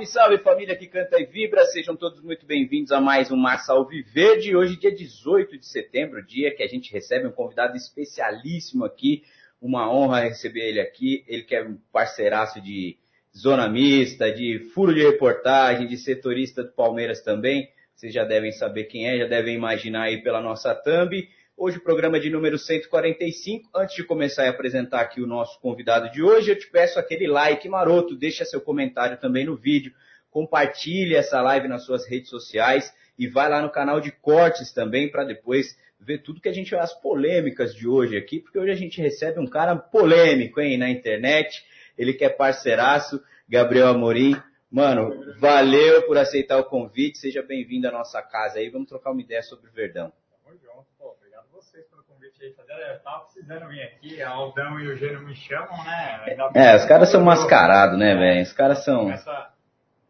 Salve, salve família que canta e vibra, sejam todos muito bem-vindos a mais um Massa Alviverde. Hoje, dia 18 de setembro, dia que a gente recebe um convidado especialíssimo aqui. Uma honra receber ele aqui. Ele que é um parceiraço de zona mista, de furo de reportagem, de setorista do Palmeiras também. Vocês já devem saber quem é, já devem imaginar aí pela nossa thumb. Hoje o programa de número 145. Antes de começar a apresentar aqui o nosso convidado de hoje, eu te peço aquele like maroto, deixa seu comentário também no vídeo, compartilhe essa live nas suas redes sociais e vai lá no canal de cortes também para depois ver tudo que a gente as polêmicas de hoje aqui, porque hoje a gente recebe um cara polêmico, hein, na internet. Ele que é parceiraço, Gabriel Amorim. Mano, valeu por aceitar o convite. Seja bem-vindo à nossa casa aí. Vamos trocar uma ideia sobre o Verdão convite aí. Tava precisando vir aqui, a Aldão e o Gênio me chamam, né? É, os caras são mascarados, né, velho? Os caras são. Começa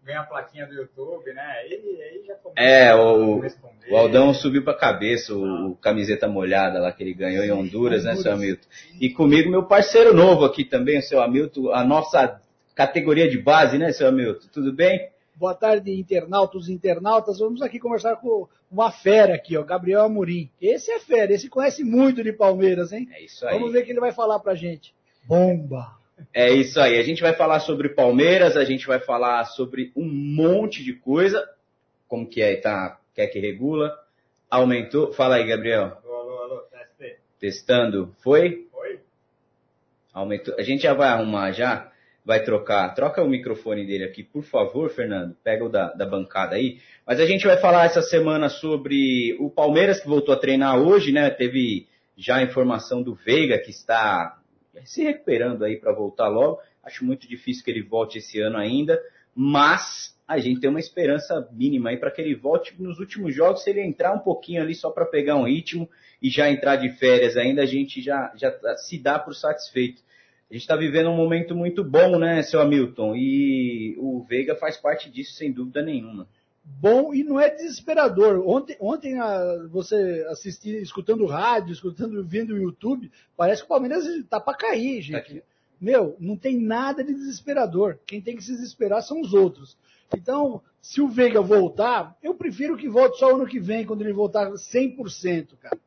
ganha a plaquinha do YouTube, né? Aí, aí já começa é, o, o Aldão subiu pra cabeça o, o, camiseta molhada lá que ele ganhou em Honduras, né, seu Hamilton? E comigo, meu parceiro novo aqui também, o seu Hamilton, a nossa categoria de base, né, seu Hamilton? Tudo bem? Boa tarde, internautas e internautas. Vamos aqui conversar com uma fera aqui, ó, Gabriel Amorim. Esse é fera, esse conhece muito de Palmeiras, hein? É isso aí. Vamos ver o que ele vai falar pra gente. Bomba! É isso aí. A gente vai falar sobre Palmeiras, a gente vai falar sobre um monte de coisa. Como que é? Tá? Quer que regula? Aumentou? Fala aí, Gabriel. Alô, alô, alô. Teste. Testando. Foi? Foi. Aumentou. A gente já vai arrumar já vai trocar. Troca o microfone dele aqui, por favor, Fernando. Pega o da, da bancada aí. Mas a gente vai falar essa semana sobre o Palmeiras que voltou a treinar hoje, né? Teve já a informação do Veiga que está se recuperando aí para voltar logo. Acho muito difícil que ele volte esse ano ainda, mas a gente tem uma esperança mínima aí para que ele volte nos últimos jogos. Se ele entrar um pouquinho ali só para pegar um ritmo e já entrar de férias ainda, a gente já, já se dá por satisfeito. A gente está vivendo um momento muito bom, né, seu Hamilton? E o Veiga faz parte disso, sem dúvida nenhuma. Bom e não é desesperador. Ontem, ontem a, você assistir, escutando rádio, escutando, vendo o YouTube, parece que o Palmeiras está para cair, gente. Tá Meu, não tem nada de desesperador. Quem tem que se desesperar são os outros. Então, se o Veiga voltar, eu prefiro que volte só ano que vem, quando ele voltar 100%, cara.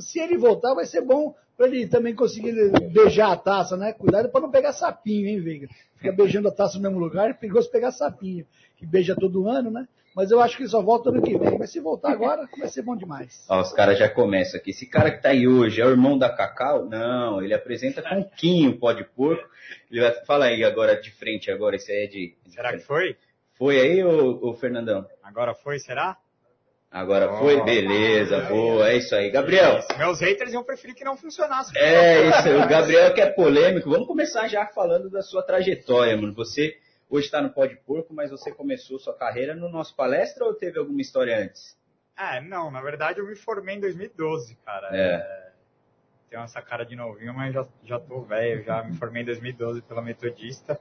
Se ele voltar, vai ser bom para ele também conseguir beijar a taça, né? Cuidado para não pegar sapinho, hein, Veiga? Fica beijando a taça no mesmo lugar, é perigoso pegar sapinho, que beija todo ano, né? Mas eu acho que ele só volta ano que vem. Mas se voltar agora, vai ser bom demais. Ó, os caras já começam aqui. Esse cara que tá aí hoje é o irmão da Cacau? Não, ele apresenta com Quinho, pó de porco. Ele vai... Fala aí agora de frente, agora, esse aí é de. Será que foi? Foi aí, ô, ô Fernandão? Agora foi, será? Agora oh, foi, beleza, boa, é isso aí. Gabriel. Isso. Meus haters iam preferir que não funcionasse. É isso, o Gabriel que é polêmico. Vamos começar já falando da sua trajetória, mano. Você hoje está no Pó de Porco, mas você começou sua carreira no nosso palestra ou teve alguma história antes? É, não, na verdade eu me formei em 2012, cara. É. é tenho essa cara de novinho, mas já, já tô velho, já me formei em 2012 pela Metodista.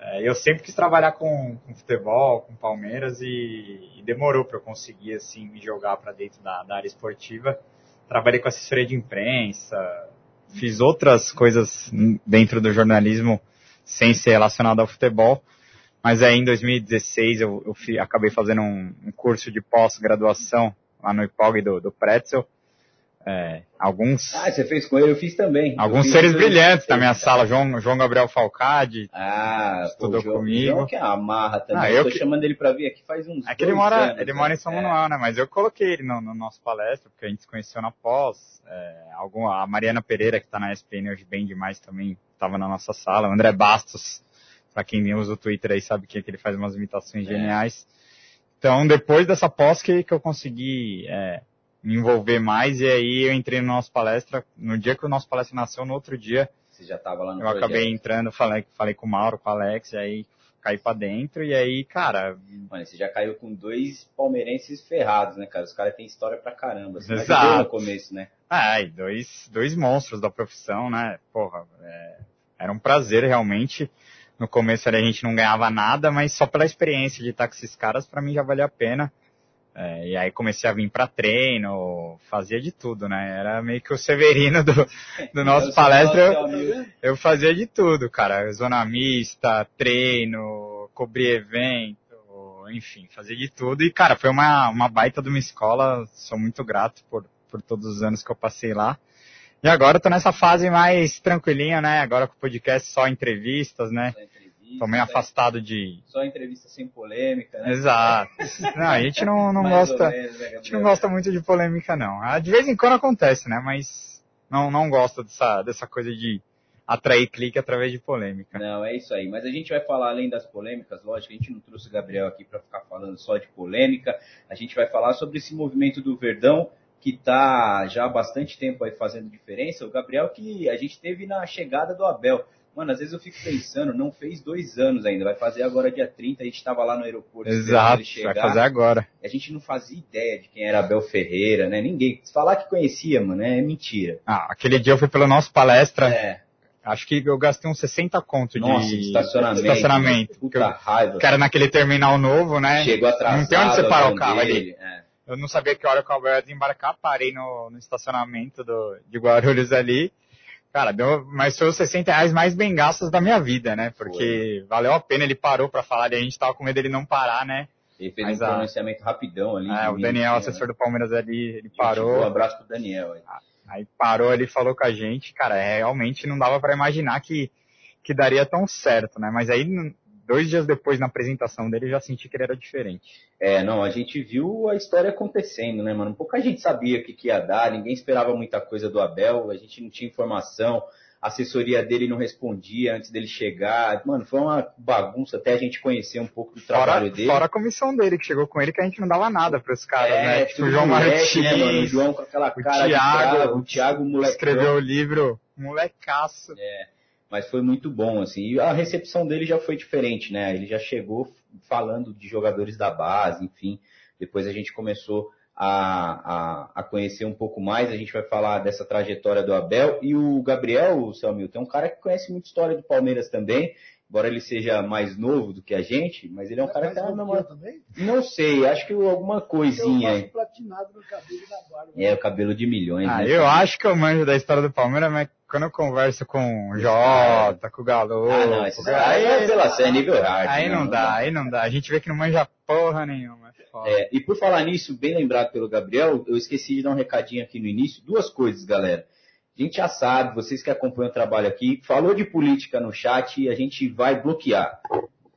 É, eu sempre quis trabalhar com, com futebol, com Palmeiras e, e demorou para eu conseguir assim me jogar para dentro da, da, área esportiva. Trabalhei com assessoria de imprensa, fiz outras coisas dentro do jornalismo sem ser relacionado ao futebol. Mas aí em 2016 eu, eu fui, acabei fazendo um, um curso de pós-graduação lá no IPOG do, do Pretzel. É, alguns. Ah, você fez com ele, eu fiz também. Alguns fiz seres brilhantes na minha sala, João, João Gabriel Falcade. Ah, estudou pô, comigo. João que é uma marra também. Ah, eu tô que... chamando ele para vir aqui faz uns. É que ele mora, anos, ele mora em São é. Manuel, né? Mas eu coloquei ele no, no nosso palestra, porque a gente se conheceu na pós. É, algum, a Mariana Pereira, que está na SPN hoje bem demais também, estava na nossa sala. O André Bastos, para quem usa o Twitter aí sabe que, é que ele faz umas imitações é. geniais. Então, depois dessa pós que, que eu consegui é, me envolver mais, e aí eu entrei no nosso palestra, no dia que o nosso palestra nasceu, no outro dia, Você já tava lá no eu projeto. acabei entrando, falei, falei com o Mauro, com o Alex, e aí caí pra dentro, e aí, cara... Mano, você já caiu com dois palmeirenses ferrados, né, cara? Os caras têm história pra caramba. Você Exato. no começo, né? Ah, e dois, dois monstros da profissão, né? Porra, é, era um prazer realmente no começo a gente não ganhava nada, mas só pela experiência de estar com esses caras, para mim já valia a pena. É, e aí comecei a vir para treino, fazia de tudo, né? Era meio que o Severino do, do nosso palestra. Eu, eu, fazia de tudo, cara. Zona mista, treino, cobrir evento, enfim, fazia de tudo. E, cara, foi uma, uma baita de uma escola. Sou muito grato por, por todos os anos que eu passei lá. E agora eu tô nessa fase mais tranquilinha, né? Agora com o podcast só entrevistas, né? Só entrevista, tô meio afastado de. Só entrevista sem polêmica, né? Exato. Não, a gente não, não gosta. Menos, né, a gente não gosta muito de polêmica, não. Ah, de vez em quando acontece, né? Mas não, não gosta dessa, dessa coisa de atrair clique através de polêmica. Não, é isso aí. Mas a gente vai falar além das polêmicas, lógico, a gente não trouxe o Gabriel aqui para ficar falando só de polêmica. A gente vai falar sobre esse movimento do Verdão que está já há bastante tempo aí fazendo diferença, o Gabriel que a gente teve na chegada do Abel. Mano, às vezes eu fico pensando, não fez dois anos ainda, vai fazer agora dia 30, a gente estava lá no aeroporto. Exato, chegar, vai fazer agora. A gente não fazia ideia de quem era Abel Ferreira, né? Ninguém. Falar que conhecia, mano, é mentira. Ah, aquele dia eu fui pela nossa palestra. É. Acho que eu gastei uns 60 conto Nossa, de estacionamento. estacionamento. Puta eu, raiva. Cara, naquele terminal novo, né? Chegou atrasado. Não tem onde você parar o carro ali. É. Eu não sabia que hora o Abel ia desembarcar, parei no, no estacionamento do, de Guarulhos ali. Cara, deu, mas foi os 60 reais mais bem gastos da minha vida, né? Porque foi. valeu a pena, ele parou para falar, e a gente tava com medo dele não parar, né? Ele fez mas um pronunciamento a... rapidão ali. É, o Daniel, né? assessor do Palmeiras ali, ele parou. Um abraço pro Daniel. Aí. aí parou, ele falou com a gente, cara, é, realmente não dava para imaginar que, que daria tão certo, né? Mas aí dois dias depois na apresentação dele, já senti que ele era diferente. É, não, a gente viu a história acontecendo, né, mano? Pouca gente sabia o que, que ia dar, ninguém esperava muita coisa do Abel, a gente não tinha informação, a assessoria dele não respondia antes dele chegar. Mano, foi uma bagunça até a gente conhecer um pouco do trabalho fora, dele. Fora a comissão dele, que chegou com ele, que a gente não dava nada para os caras, é, né? Tipo, o João Martins, né, mano? O João com aquela cara o Thiago, o Thiago molecão. Escreveu o livro, molecaço. É mas foi muito bom, assim. E a recepção dele já foi diferente, né? Ele já chegou falando de jogadores da base, enfim. Depois a gente começou a, a, a conhecer um pouco mais. A gente vai falar dessa trajetória do Abel. E o Gabriel, o Selmilton, é um cara que conhece muito história do Palmeiras também embora ele seja mais novo do que a gente, mas ele é um é cara que tá na também? Não sei, acho que alguma coisinha. Eu platinado no cabelo da barba. É, o cabelo de milhões. Ah, né, eu acho que eu manjo da história do Palmeiras, mas quando eu converso com o Jota, com o Galo. Ah, não, isso aí é apelação, é nível hard. Aí não, não dá, dá, aí não dá. A gente vê que não manja porra nenhuma. É, e por falar nisso, bem lembrado pelo Gabriel, eu esqueci de dar um recadinho aqui no início. Duas coisas, galera. A gente já sabe, vocês que acompanham o trabalho aqui, falou de política no chat e a gente vai bloquear.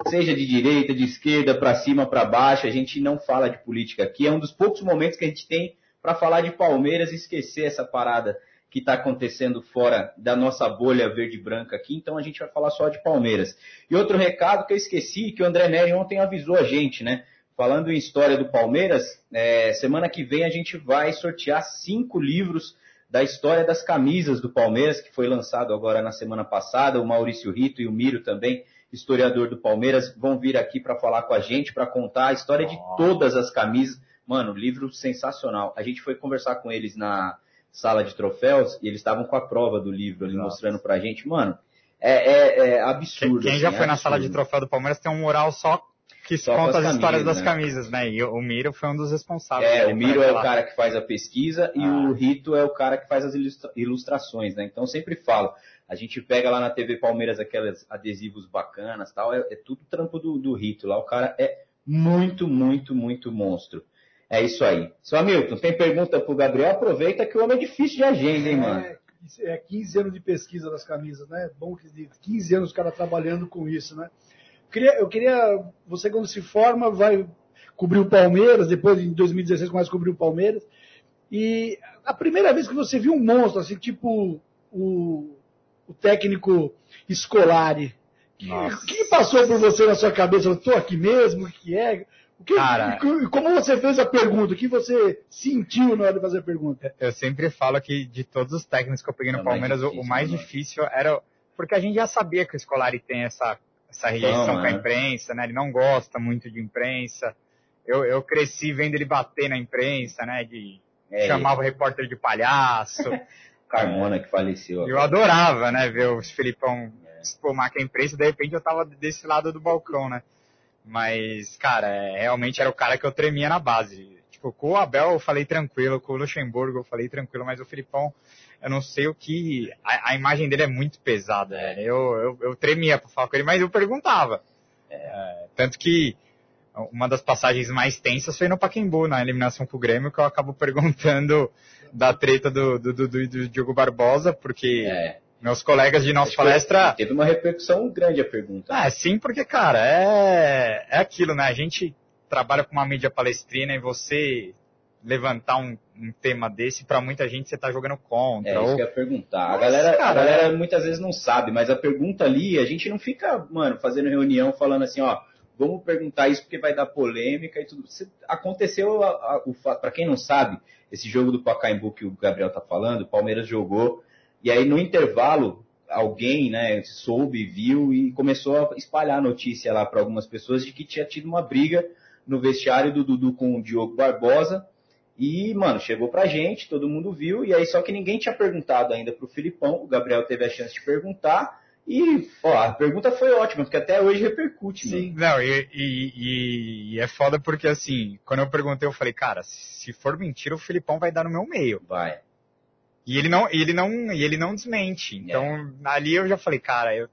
Seja de direita, de esquerda, para cima, para baixo, a gente não fala de política aqui. É um dos poucos momentos que a gente tem para falar de Palmeiras e esquecer essa parada que está acontecendo fora da nossa bolha verde-branca aqui, então a gente vai falar só de Palmeiras. E outro recado que eu esqueci, que o André Neri ontem avisou a gente, né? Falando em história do Palmeiras, é, semana que vem a gente vai sortear cinco livros da história das camisas do Palmeiras, que foi lançado agora na semana passada. O Maurício Rito e o Miro também, historiador do Palmeiras, vão vir aqui para falar com a gente, para contar a história de todas as camisas. Mano, livro sensacional. A gente foi conversar com eles na sala de troféus e eles estavam com a prova do livro ali Nossa. mostrando pra gente. Mano, é, é, é absurdo. Quem, assim, já é foi na absurdo. sala de troféu do Palmeiras tem um mural só que Só conta as as histórias camisas, das né? camisas, né? E o Miro foi um dos responsáveis. É, o Miro é o cara que faz a pesquisa e Ah. o Rito é o cara que faz as ilustra- ilustrações, né? Então eu sempre falo, a gente pega lá na TV Palmeiras aqueles adesivos bacanas tal, é, é tudo trampo do, do Rito. Lá o cara é muito, muito, muito monstro. É isso aí. Seu Hamilton, tem pergunta pro Gabriel? Aproveita que o homem é difícil de agenda, hein, mano? É, é 15 anos de pesquisa das camisas, né? Bom que de 15 anos o cara trabalhando com isso, né? Eu queria, eu queria, você quando se forma vai cobrir o Palmeiras, depois em 2016 começa a cobrir o Palmeiras. E a primeira vez que você viu um monstro, assim, tipo o, o técnico Scolari, o que, que passou por você na sua cabeça? Eu tô aqui mesmo? O que é? O que, Cara. e como você fez a pergunta? O que você sentiu na hora de fazer a pergunta? Eu sempre falo que de todos os técnicos que eu peguei no mais Palmeiras, o- difícil, o mais né? difícil era. Porque a gente já sabia que o Scolari tem essa, essa rejeição Fama, com a né? imprensa, né? Ele não gosta muito de imprensa. Eu, eu cresci vendo ele bater na imprensa, né? De É, chamava o repórter de palhaço. Carmona que faleceu. eu adorava, né? Ver os Filipão espumar com a imprensa. De repente eu tava desse lado do balcão, né? Mas, cara, é, realmente era o cara que eu tremia na base. Tipo, com o Abel eu falei tranquilo, com o Luxemburgo eu falei tranquilo, mas o Filipão, eu não sei o que. A, a imagem dele é muito pesada. né? Eu, eu, eu tremia pra falar com ele, mas eu perguntava. É, tanto que uma das passagens mais tensas foi no Pacaembu, na eliminação com o Grêmio, que eu acabo perguntando da treta do, do, do, do- Diogo Barbosa, porque É, meus colegas de nossa acho palestra. Teve uma repercussão grande a pergunta. Ah, sim, porque, cara, é, é aquilo, né? A gente trabalha com uma mídia palestrina e você levantar um, um tema desse, pra muita gente você tá jogando contra. É, isso ou- que eu ia perguntar. A Mas, galera, a cara, galera muitas vezes não sabe, mas a pergunta ali, a gente não fica, mano, fazendo reunião falando assim, ó, vamos perguntar isso porque vai dar polêmica e tudo. Aconteceu, a, a, o pra quem não sabe, esse jogo do Pacaembu que o Gabriel tá falando, o Palmeiras jogou, e aí no intervalo, alguém, né, soube, viu e começou a espalhar a notícia lá para algumas pessoas de que tinha tido uma briga no vestiário do Dudu com o Diogo Barbosa, e, mano, chegou pra gente, todo mundo viu, e aí só que ninguém tinha perguntado ainda pro Filipão, o Gabriel teve a chance de perguntar, e, ó, a pergunta foi ótima, porque até hoje repercute, mano. Não, e, e- e- e é foda porque, assim, quando eu perguntei, eu falei, cara, se for mentira, o Filipão vai dar no meu meio. Vai. E ele não, ele não, e ele não desmente. Então, ali eu já falei, cara, eu,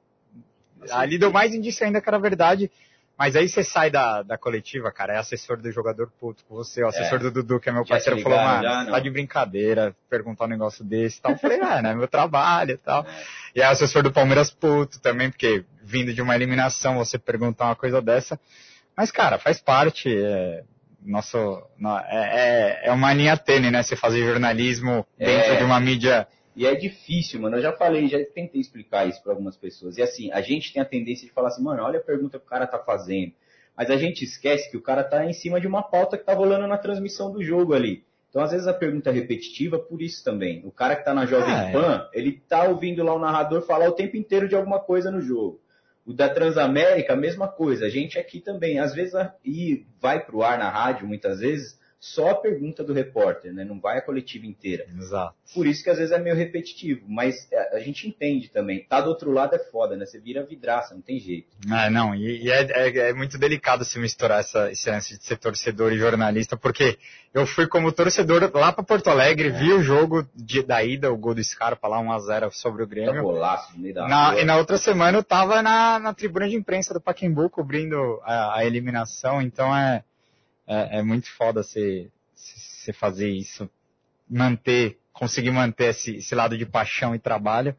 ali deu mais indício ainda que era verdade. Mas aí você sai da, da coletiva, cara, é assessor do jogador puto com você, o assessor É. do Dudu, que é meu Já parceiro, te falou, ligaram mano, não? tá de brincadeira, perguntar um negócio desse e tal. Eu falei, ah, né, meu trabalho e tal. É. E aí o assessor do Palmeiras puto também, porque vindo de uma eliminação, você perguntar uma coisa dessa. Mas, cara, faz parte, é, nosso, no- é, é, é uma linha tênue, né, você fazer jornalismo dentro É. de uma mídia E é difícil, mano. Eu já falei, já tentei explicar isso para algumas pessoas. E assim, a gente tem a tendência de falar assim, mano, olha a pergunta que o cara tá fazendo. Mas a gente esquece que o cara tá em cima de uma pauta que tá rolando na transmissão do jogo ali. Então, às vezes, a pergunta é repetitiva por isso também. O cara que tá na Jovem Ah, é. Pan, ele tá ouvindo lá o narrador falar o tempo inteiro de alguma coisa no jogo. O da Transamérica, a mesma coisa. A gente aqui também, às vezes, e vai pro ar na rádio, muitas vezes, só a pergunta do repórter, né? Não vai a coletiva inteira. Exato. Por isso que às vezes é meio repetitivo, mas é, a gente entende também. Tá do outro lado é foda, né? Você vira vidraça, não tem jeito. Ah, não, e, e é, é- é muito delicado se misturar essa, esse lance de ser torcedor e jornalista, porque eu fui como torcedor lá pra Porto Alegre, vi o jogo de, da ida, o gol do Scarpa lá, 1x0 sobre o Tá Grêmio. golaço no meio da Na- e na outra semana eu tava na, na tribuna de imprensa do Pacaembu cobrindo a, a eliminação, então é, é, é muito foda você fazer isso, manter, conseguir manter esse, esse lado de paixão e trabalho.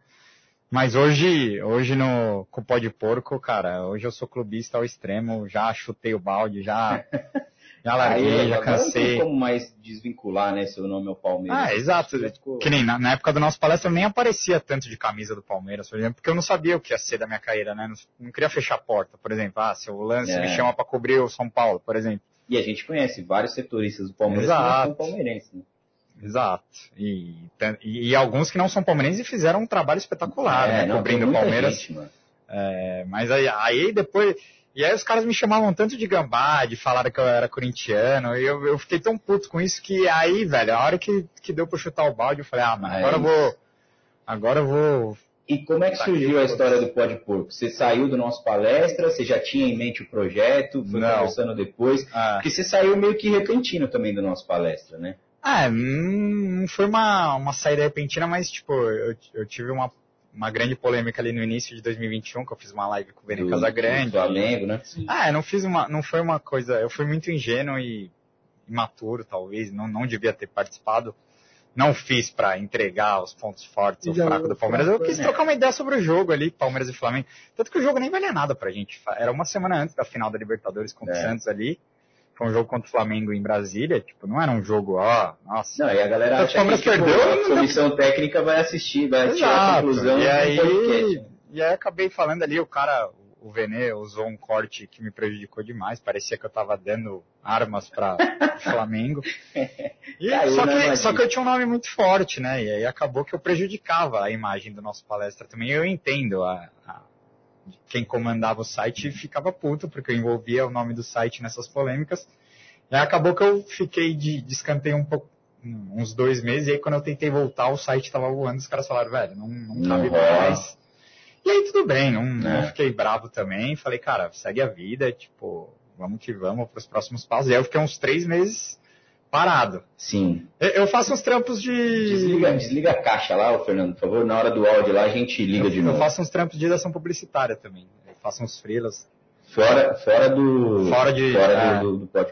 Mas hoje, hoje no com pó de porco, cara, hoje eu sou clubista ao extremo, já chutei o balde, já, já larguei, Aí, já agora Não cansei. tem como mais desvincular, né? Seu nome é o Palmeiras. Ah, exato. Que nem na, na época do nosso palestra eu nem aparecia tanto de camisa do Palmeiras, por exemplo, porque eu não sabia o que ia ser da minha carreira, né? Não, não queria fechar a porta, por exemplo. Ah, se o lance É. me chama pra cobrir o São Paulo, por exemplo. E a gente conhece vários setoristas do Palmeiras Exato. que não são palmeirenses. Né? Exato. E, e, e alguns que não são palmeirenses e fizeram um trabalho espetacular, É, né? não, cobrindo o Palmeiras. gente. É, mas aí, aí depois. E aí os caras me chamavam tanto de gambá, de falar que eu era corintiano, e eu, eu fiquei tão puto com isso que aí, velho, a hora que, que deu pra chutar o balde, eu falei, ah, É agora eu vou. Agora eu vou E como é que surgiu a história do Pó de Porco? Você saiu do nosso palestra, você já tinha em mente o projeto, foi Não. conversando depois? Ah, Porque você saiu meio que repentino também do nosso palestra, né? Ah, não foi uma, uma saída repentina, mas, tipo, eu, eu tive uma, uma grande polêmica ali no início de 2021, que eu fiz uma live com o Do- Casagrande. do Flamengo, né? Ah, eu não fiz uma, não foi uma coisa, eu fui muito ingênuo e imaturo, talvez, não, não devia ter participado. Não fiz pra entregar os pontos fortes ou fracos do o Palmeiras. Eu quis né? trocar uma ideia sobre o jogo ali, Palmeiras e Flamengo. Tanto que o jogo nem valia nada pra gente. Era uma semana antes da final da Libertadores contra o É. Santos ali. Foi um jogo contra o Flamengo em Brasília. Tipo, não era um jogo, ó, nossa. Não, e a galera O acha que tipo, perdeu, a não- comissão técnica vai assistir, vai tirar a Exato. conclusão E aí, podcast. e aí acabei falando ali, o cara, o Vene usou um corte que me prejudicou demais. Parecia que eu tava dando armas para Flamengo. E, Caiu só, na que, só que eu tinha um nome muito forte, né? E aí acabou que eu prejudicava a imagem do nosso palestra também. Eu entendo a, a- quem comandava o site ficava puto, porque eu envolvia o nome do site nessas polêmicas. E aí acabou que eu fiquei de, de escanteio um pouco, uns dois meses, e aí quando eu tentei voltar, o site tava voando, os caras falaram, velho, não, não cabe rola. mais. E aí tudo bem, não, não É. fiquei bravo também, falei, cara, segue a vida, tipo, vamos que vamos pros próximos passos. E aí eu fiquei uns três meses parado. Sim. Eu, eu faço uns trampos de... Desliga, desliga a caixa lá, Fernando, por favor. Na hora do áudio lá, a gente liga eu, de eu novo. faço uns trampos de direção publicitária também. Eu faço uns freelas. Fora, fora do. Fora de- Fora é. do, do, do e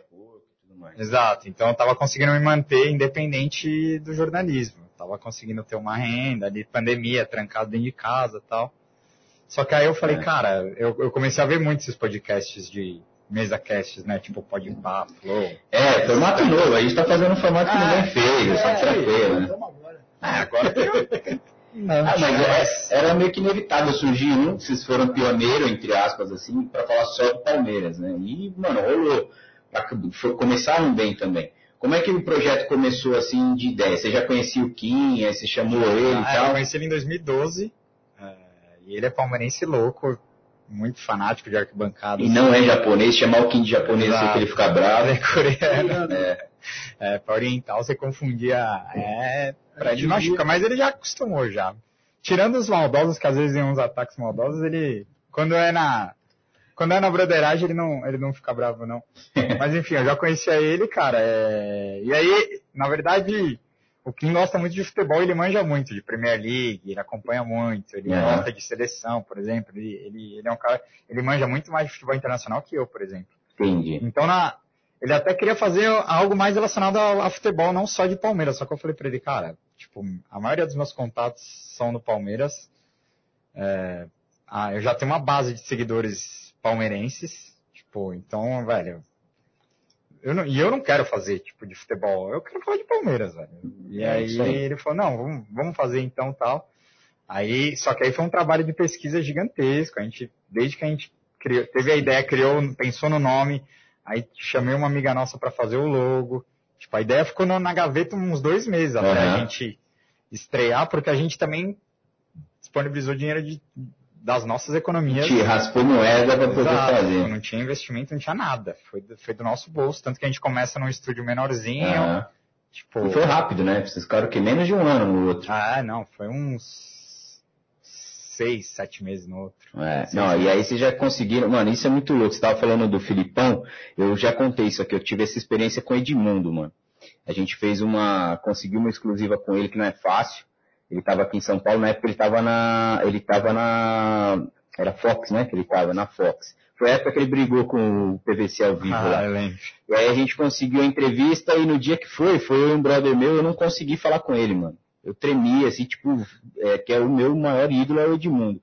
tudo mais. Exato. Então eu tava conseguindo me manter independente do jornalismo. Eu tava conseguindo ter uma renda ali, pandemia, trancado dentro de casa e tal. Só que aí eu falei, É. cara, eu, eu comecei a ver muito esses podcasts de mesa casts, né? Tipo Podpah, Flow. É, formato novo. A gente tá fazendo um formato que Ah, ninguém fez, É, só tranquilo, né? Vamos agora. Ah, agora tem... Não, Ah, mas é- era meio que inevitável surgir um, vocês foram pioneiro, entre aspas, assim, pra falar só do Palmeiras, né? E, mano, rolou. Começaram bem também. Como é que o projeto começou, assim, de ideia? Você já conhecia o Kim, aí você chamou ele e Ah, eu tal? conheci ele em 2012. É, e ele é palmeirense louco, muito fanático de arquibancada. E não é japonês, chamar o Kim de japonês, sei que ele fica bravo. Ele é coreano. É, pra oriental você confundia. É, pra ele machuca, mas ele já acostumou já. Tirando os maldosos, que às vezes tem uns ataques maldosos, ele. Quando é na. Quando é na broderagem, ele não, ele não fica bravo, não. Mas enfim, eu já conhecia ele, cara. é, E aí, na verdade, o Kim gosta muito de futebol, ele manja muito de Premier League, ele acompanha muito, ele Aham. gosta de seleção, por exemplo. Ele, ele, ele é um cara. Ele manja muito mais de futebol internacional que eu, por exemplo. Entendi. Então, na, ele até queria fazer algo mais relacionado a, a futebol, não só de Palmeiras. Só que eu falei pra ele, cara, tipo, a maioria dos meus contatos são no Palmeiras. É, ah, eu já tenho uma base de seguidores palmeirenses. Tipo, então, velho. Eu não, e eu não quero fazer, tipo, de futebol. Eu quero falar de Palmeiras, velho. E É aí, ele falou, não, vamos, vamos fazer então tal. Aí, só que aí foi um trabalho de pesquisa gigantesco. A gente, desde que a gente criou, teve a ideia, criou, pensou no nome, aí chamei uma amiga nossa para fazer o logo. Tipo, a ideia ficou na, na gaveta uns dois meses até Aham. a gente estrear, porque a gente também disponibilizou dinheiro de, das nossas economias. Te raspou moeda pra poder Exato, fazer. Não tinha investimento, não tinha nada. Foi do, foi do nosso bolso. Tanto que a gente começa num estúdio menorzinho. Aham. Tipo. E foi rápido, né? Vocês ficaram que menos de um ano no outro. Ah, não, foi uns seis, sete meses no outro. É, não, e aí vocês já conseguiram. Mano, isso é muito louco. Você tava falando do Filipão, eu já contei isso aqui. Eu tive essa experiência com o Edmundo, mano. A gente fez uma. conseguiu uma exclusiva com ele que não é fácil. Ele tava aqui em São Paulo, na época ele tava na. Ele tava na. Era Fox, né? Que ele tava na Fox. Foi a época que ele brigou com o PVC ao vivo lá. Ah, lembro. E aí a gente conseguiu a entrevista e no dia que foi, foi eu um brother meu, eu não consegui falar com ele, mano. Eu tremia, assim, tipo, é, que é o meu maior ídolo é o Edmundo.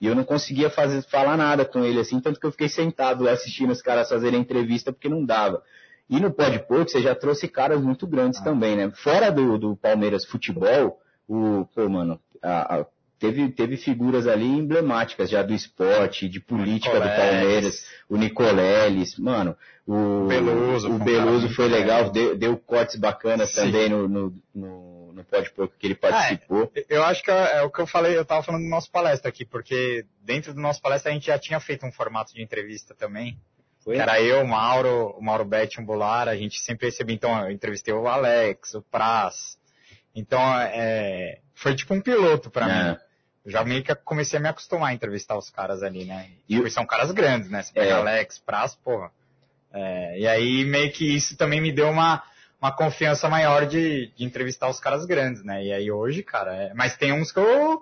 E eu não conseguia fazer, falar nada com ele, assim, tanto que eu fiquei sentado lá assistindo os caras fazerem entrevista porque não dava. E no Pode Porco, você já trouxe caras muito grandes Ah. também, né? Fora do, do Palmeiras Futebol, o, pô, mano, a- a- teve, teve figuras ali emblemáticas já do esporte, de política do. Palmeiras, o Nicoleles, mano, o Beluso foi o cara foi legal, deu, deu cortes bacanas Sim. também no, no, no, no Pode Porco que ele participou. Eu acho que é, é o que eu falei, eu tava falando do nosso palestra aqui, porque dentro do nosso palestra a gente já tinha feito um formato de entrevista também. Foi? Que era eu, o Mauro, o Mauro Betti, um Bular, a gente sempre recebia, então eu entrevistei o Alex, o Praz. Então, é, foi tipo um piloto pra É. mim. já meio que comecei a me acostumar a entrevistar os caras ali, né? E E são caras grandes, né? Você pega É. Alex, Praz, porra. É, e aí meio que isso também me deu uma, uma confiança maior de, de entrevistar os caras grandes, né? E aí hoje, cara, é- mas tem uns que eu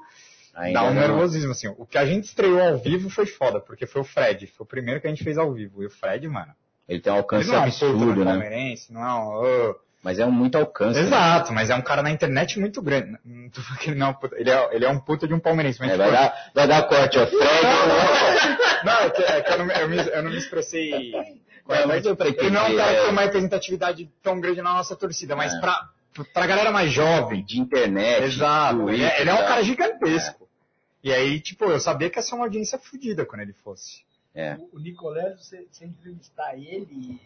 Ainda dá um não. nervosismo, assim. O que a gente estreou ao vivo foi foda, porque foi o Fred, foi o primeiro que a gente fez ao vivo. E o Fred, mano, Ele tem um alcance não é um absurdo, né? palmeirense, não é um... ô, Mas é um muito alcance. né? Exato, mas é um cara na internet muito grande. Não tô falando que ele não é um puta, ele é, ele é um puta de um palmeirense. Mas É, tipo, vai, dar, vai dar corte, ó. Fred. Não, é que, é que eu, não, me- eu, me, eu não me expressei. Não, mas eu pra Ele não é um cara que é. tem uma representatividade tão grande na nossa torcida, mas É. pra, pra galera mais jovem. de internet. Exato. Twitter, Ele é, ele é um tá? cara gigantesco. E aí, tipo, eu sabia que ia ser uma audiência fodida quando ele fosse. É. O Nicolés, você, você entrevistar ele.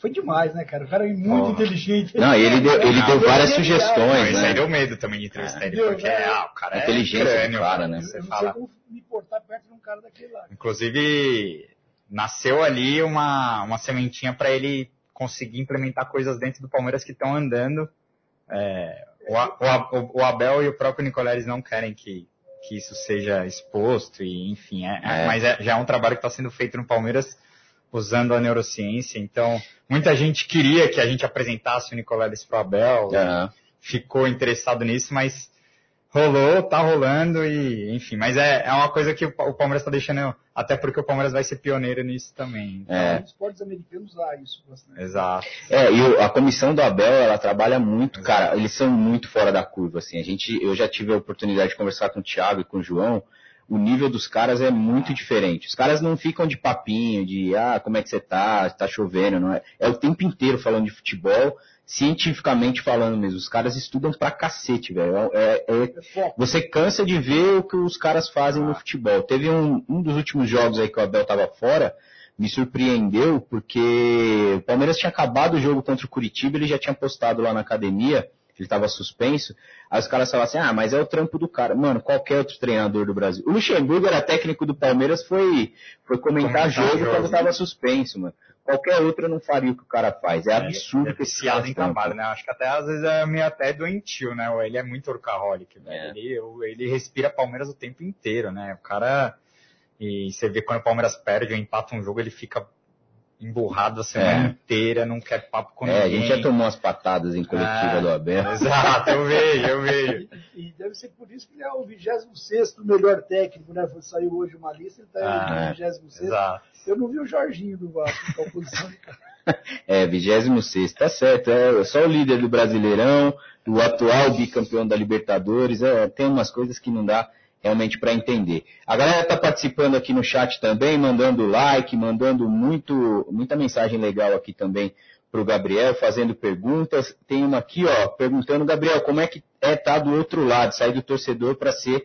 Foi demais, né, cara? O cara é muito Porra. inteligente. Não, ele deu, ele deu várias é. Não, sugestões, isso aí né? deu medo também de entrevistar ele, Deu, porque né? ah, o cara é inteligência do crânio, cara, né? Eu Você não fala. sei como me portar perto de um cara daquele lá. Inclusive, nasceu ali uma, uma sementinha para ele conseguir implementar coisas dentro do Palmeiras que estão andando. É, o, o o- Abel e o próprio Nicoleles não querem que, que isso seja exposto, e enfim, é, é- É. mas é- já é um trabalho que está sendo feito no Palmeiras usando a neurociência. Então, muita gente queria que a gente apresentasse o Nicoleles para o Abel, Aham. ficou interessado nisso, mas rolou, tá rolando e, enfim, mas é, é uma coisa que o Pa- o Palmeiras tá deixando, até porque o Palmeiras vai ser pioneiro nisso também. Então, É. Os esportes americanos há isso bastante. Exato. É, e o- a comissão do Abel, ela trabalha muito, cara, eles são muito fora da curva, assim, a gente, eu já tive a oportunidade de conversar com o Thiago e com o João, o nível dos caras é muito diferente, os caras não ficam de papinho, de, ah, como é que você tá, tá chovendo, não é, é o tempo inteiro falando de futebol, cientificamente falando mesmo, os caras estudam pra cacete, velho, é, é- É foco. você cansa de ver o que os caras fazem no futebol. Teve um, um dos últimos jogos aí que o Abel tava fora, me surpreendeu, porque o Palmeiras tinha acabado o jogo contra o Curitiba, ele já tinha postado lá na academia, ele estava suspenso, aí os caras falavam assim, ah, mas é o trampo do cara. Mano, qualquer outro treinador do Brasil. O Luxemburgo era técnico do Palmeiras, foi, foi comentar Comentar jogo, jogo. quando estava suspenso, mano. Qualquer outro não faria o que o cara faz. É absurdo é que esse cara em trabalho, né? Acho que até às vezes é meio até doentio, né? Ele é muito orcaholic, velho. É. Ele, ele respira Palmeiras o tempo inteiro, né? O cara. E você vê quando o Palmeiras perde ou empata um jogo, ele fica emburrado a semana É. inteira, não quer papo com É, a ninguém. gente já tomou umas patadas em coletiva Ah, do Abel. Exato, eu vejo, eu vejo. E, e deve ser por isso que ele é o 26 melhor técnico, né? Saiu hoje uma lista, ele tá Ah, no 26 Exato. Eu não vi o Jorginho do Vasco com a posição de cara. É, 26, tá certo. É só o líder do Brasileirão, o atual bicampeão da Libertadores. É, tem umas coisas que não dá realmente para entender. A galera tá participando aqui no chat também, mandando like, mandando muito, muita mensagem legal aqui também pro Gabriel, fazendo perguntas. Tem uma aqui, ó, perguntando, Gabriel, como é que é estar do outro lado, sair do torcedor para ser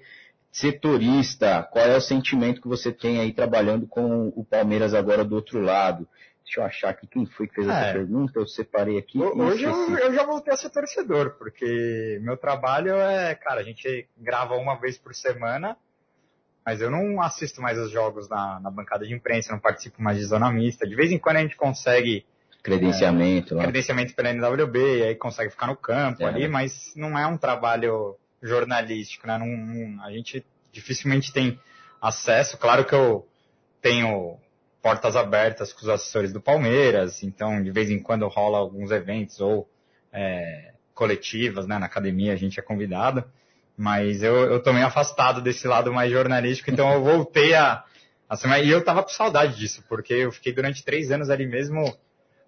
setorista? Qual é o sentimento que você tem aí trabalhando com o Palmeiras agora do outro lado? Deixa eu achar aqui quem foi que fez essa É. pergunta, eu separei aqui. Ho- Hoje eu, eu já voltei a ser torcedor, porque meu trabalho é, cara, a gente grava uma vez por semana, mas eu não assisto mais os jogos na, na bancada de imprensa, não participo mais de zona mista. De vez em quando a gente consegue Credenciamento lá. credenciamento pela NWB, e aí consegue ficar no campo É. ali, mas não é um trabalho jornalístico, né? Não, não- a gente dificilmente tem acesso. Claro que eu tenho portas abertas com os assessores do Palmeiras, então de vez em quando rola alguns eventos ou é, coletivas, né? Na academia a gente é convidado, mas eu, eu tô meio afastado desse lado mais jornalístico, então eu voltei a, a ser mais- e eu tava com saudade disso, porque eu fiquei durante três anos ali mesmo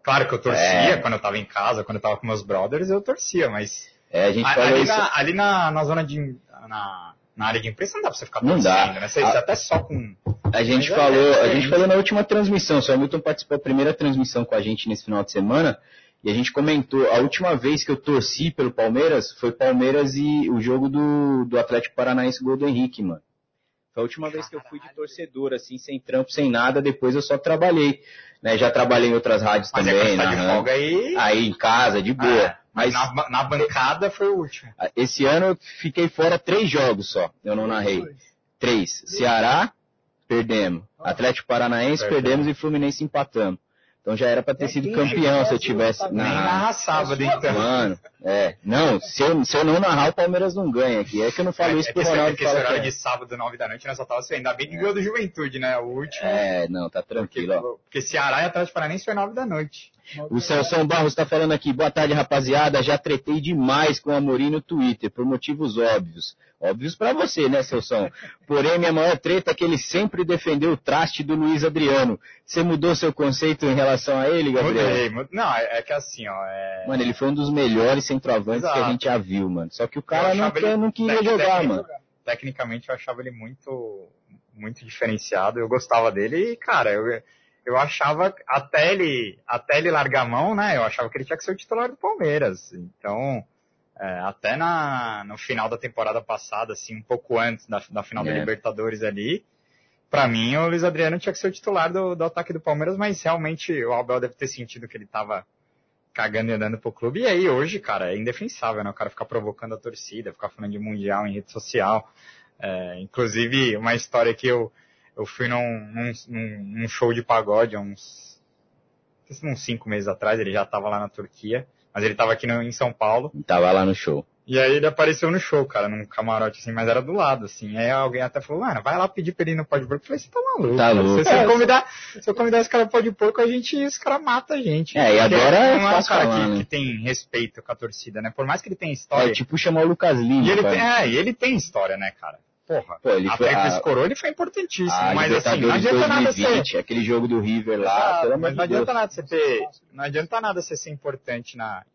Claro que eu torcia É. quando eu tava em casa, quando eu tava com meus brothers, eu torcia, mas É, a gente a- ali, na, ali na, na zona de. Na, na área de imprensa não dá pra você ficar Não dá. né? Você, A- você até só com. A gente Mas é falou, a gente falou na última transmissão, o Hamilton participou da primeira transmissão com a gente nesse final de semana, e a gente comentou, a última vez que eu torci pelo Palmeiras foi Palmeiras e o jogo do, do Atlético Paranaense Gol do Henrique, mano. Foi a última vez que eu fui de torcedor, assim, sem trampo, sem nada, depois eu só trabalhei. Né? Já trabalhei em outras rádios Mas é também, tá de folga aí. aí em casa, de boa. é, mas na, na bancada foi o último. esse ano eu fiquei fora três jogos só, eu não narrei. Três. Ceará, perdemos. Atlético Paranaense, Perdemos. perdemos e Fluminense empatamos. Então já era pra ter É, sido campeão se eu tivesse, tivesse eu tava- Nem narrado. narra sábado, É sua então. Mano, é. Não, se eu, se eu não narrar, o Palmeiras não ganha aqui. É que eu não falo isso é pro que esse, é Ronaldo que esse horário que de sábado, 9 da noite, nós só tava assim, ainda bem que ganhou do Juventude, né? O último. é. É, não, tá porque, tranquilo, ó. porque Ceará e Atlético Paranaense foi 9 da noite. O Celso Barros tá falando aqui, boa tarde rapaziada, já tretei demais com o Amorim no Twitter, por motivos óbvios. Óbvios pra você, né, Celso? Porém, minha maior treta é que ele sempre defendeu o traste do Luiz Adriano. Você mudou seu conceito em relação a ele, Gabriel? Mudei. Não, é, é que assim, ó. É... Mano, ele foi um dos melhores centroavantes que a Exato. gente já viu, mano. Só que o cara não, ele não queria tec- jogar, mano. Tecnicamente eu achava ele muito, muito diferenciado. Eu gostava dele e, cara, eu, eu achava até ele, até ele largar a mão, né? Eu achava que ele tinha que ser o titular do Palmeiras. Então, é, até na, no final da temporada passada, assim, um pouco antes da, da final da É. Libertadores ali, pra mim o Luiz Adriano tinha que ser o titular do, do ataque do Palmeiras, mas realmente o Abel deve ter sentido que ele tava cagando e andando pro clube. E aí hoje, cara, é indefensável, né? O cara ficar provocando a torcida, ficar falando de mundial em rede social. É, inclusive, uma história que eu, eu fui num, num, num- show de pagode há uns, uns cinco meses atrás, ele já tava lá na Turquia, mas ele tava aqui no- em São Paulo. Tava lá no show. E aí ele apareceu no show, cara, num camarote assim, mas era do lado, assim. Aí alguém até falou, mano, vai lá pedir pra ele ir no Pode Porco. Eu falei, você tá maluco. Tá cara. louco. Se, se, eu convidar, se eu convidar esse cara pro Pode Porco, a gente, os caras matam a gente. É, e agora é é um cara que, né? que tem respeito com a torcida, né? Por mais que ele tenha história. É tipo chamar o Lucas Lima. e ele cara. tem, é, e ele tem história, né, cara? Porra. Pô, ele a foi Tríplice a- Coroa ele foi importantíssimo, A mas assim, não adianta nada ser. 2020, aquele jogo do River lá, Exato, pelo amor mas de não adianta nada você ter. Não adianta nada você ser importante na,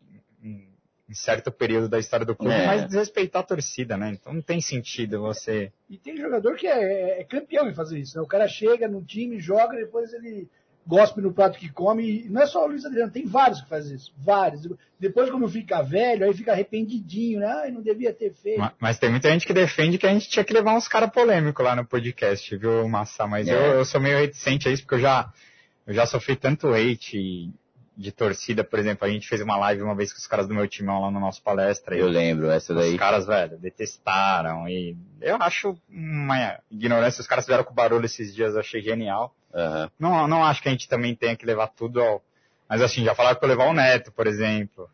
em, em certo período da história do clube, É. mas desrespeitar a torcida, né? Então não tem sentido você. E tem jogador que é, é campeão em fazer isso, né? O cara chega no time, joga, depois ele gospe no prato que come. E não é só o Luiz Adriano, tem vários que fazem isso. Vários. Depois, quando fica velho, aí fica arrependidinho, né? Ai, não devia ter feito. Ma- Mas tem muita gente que defende que a gente tinha que levar uns caras polêmicos lá no podcast, viu, Massa? Mas É. eu, eu sou meio reticente a isso, porque eu já, eu já sofri tanto hate de torcida, por exemplo, a gente fez uma live uma vez com os caras do meu timão lá no nosso palestra. e Eu lembro, essa daí. Os caras, velho, detestaram. E eu acho uma ignorância. Os caras fizeram com barulho esses dias, eu achei genial. Aham. Não, não acho que a gente também tenha que levar tudo ao. Mas assim, já falaram que eu levar o Neto, por exemplo.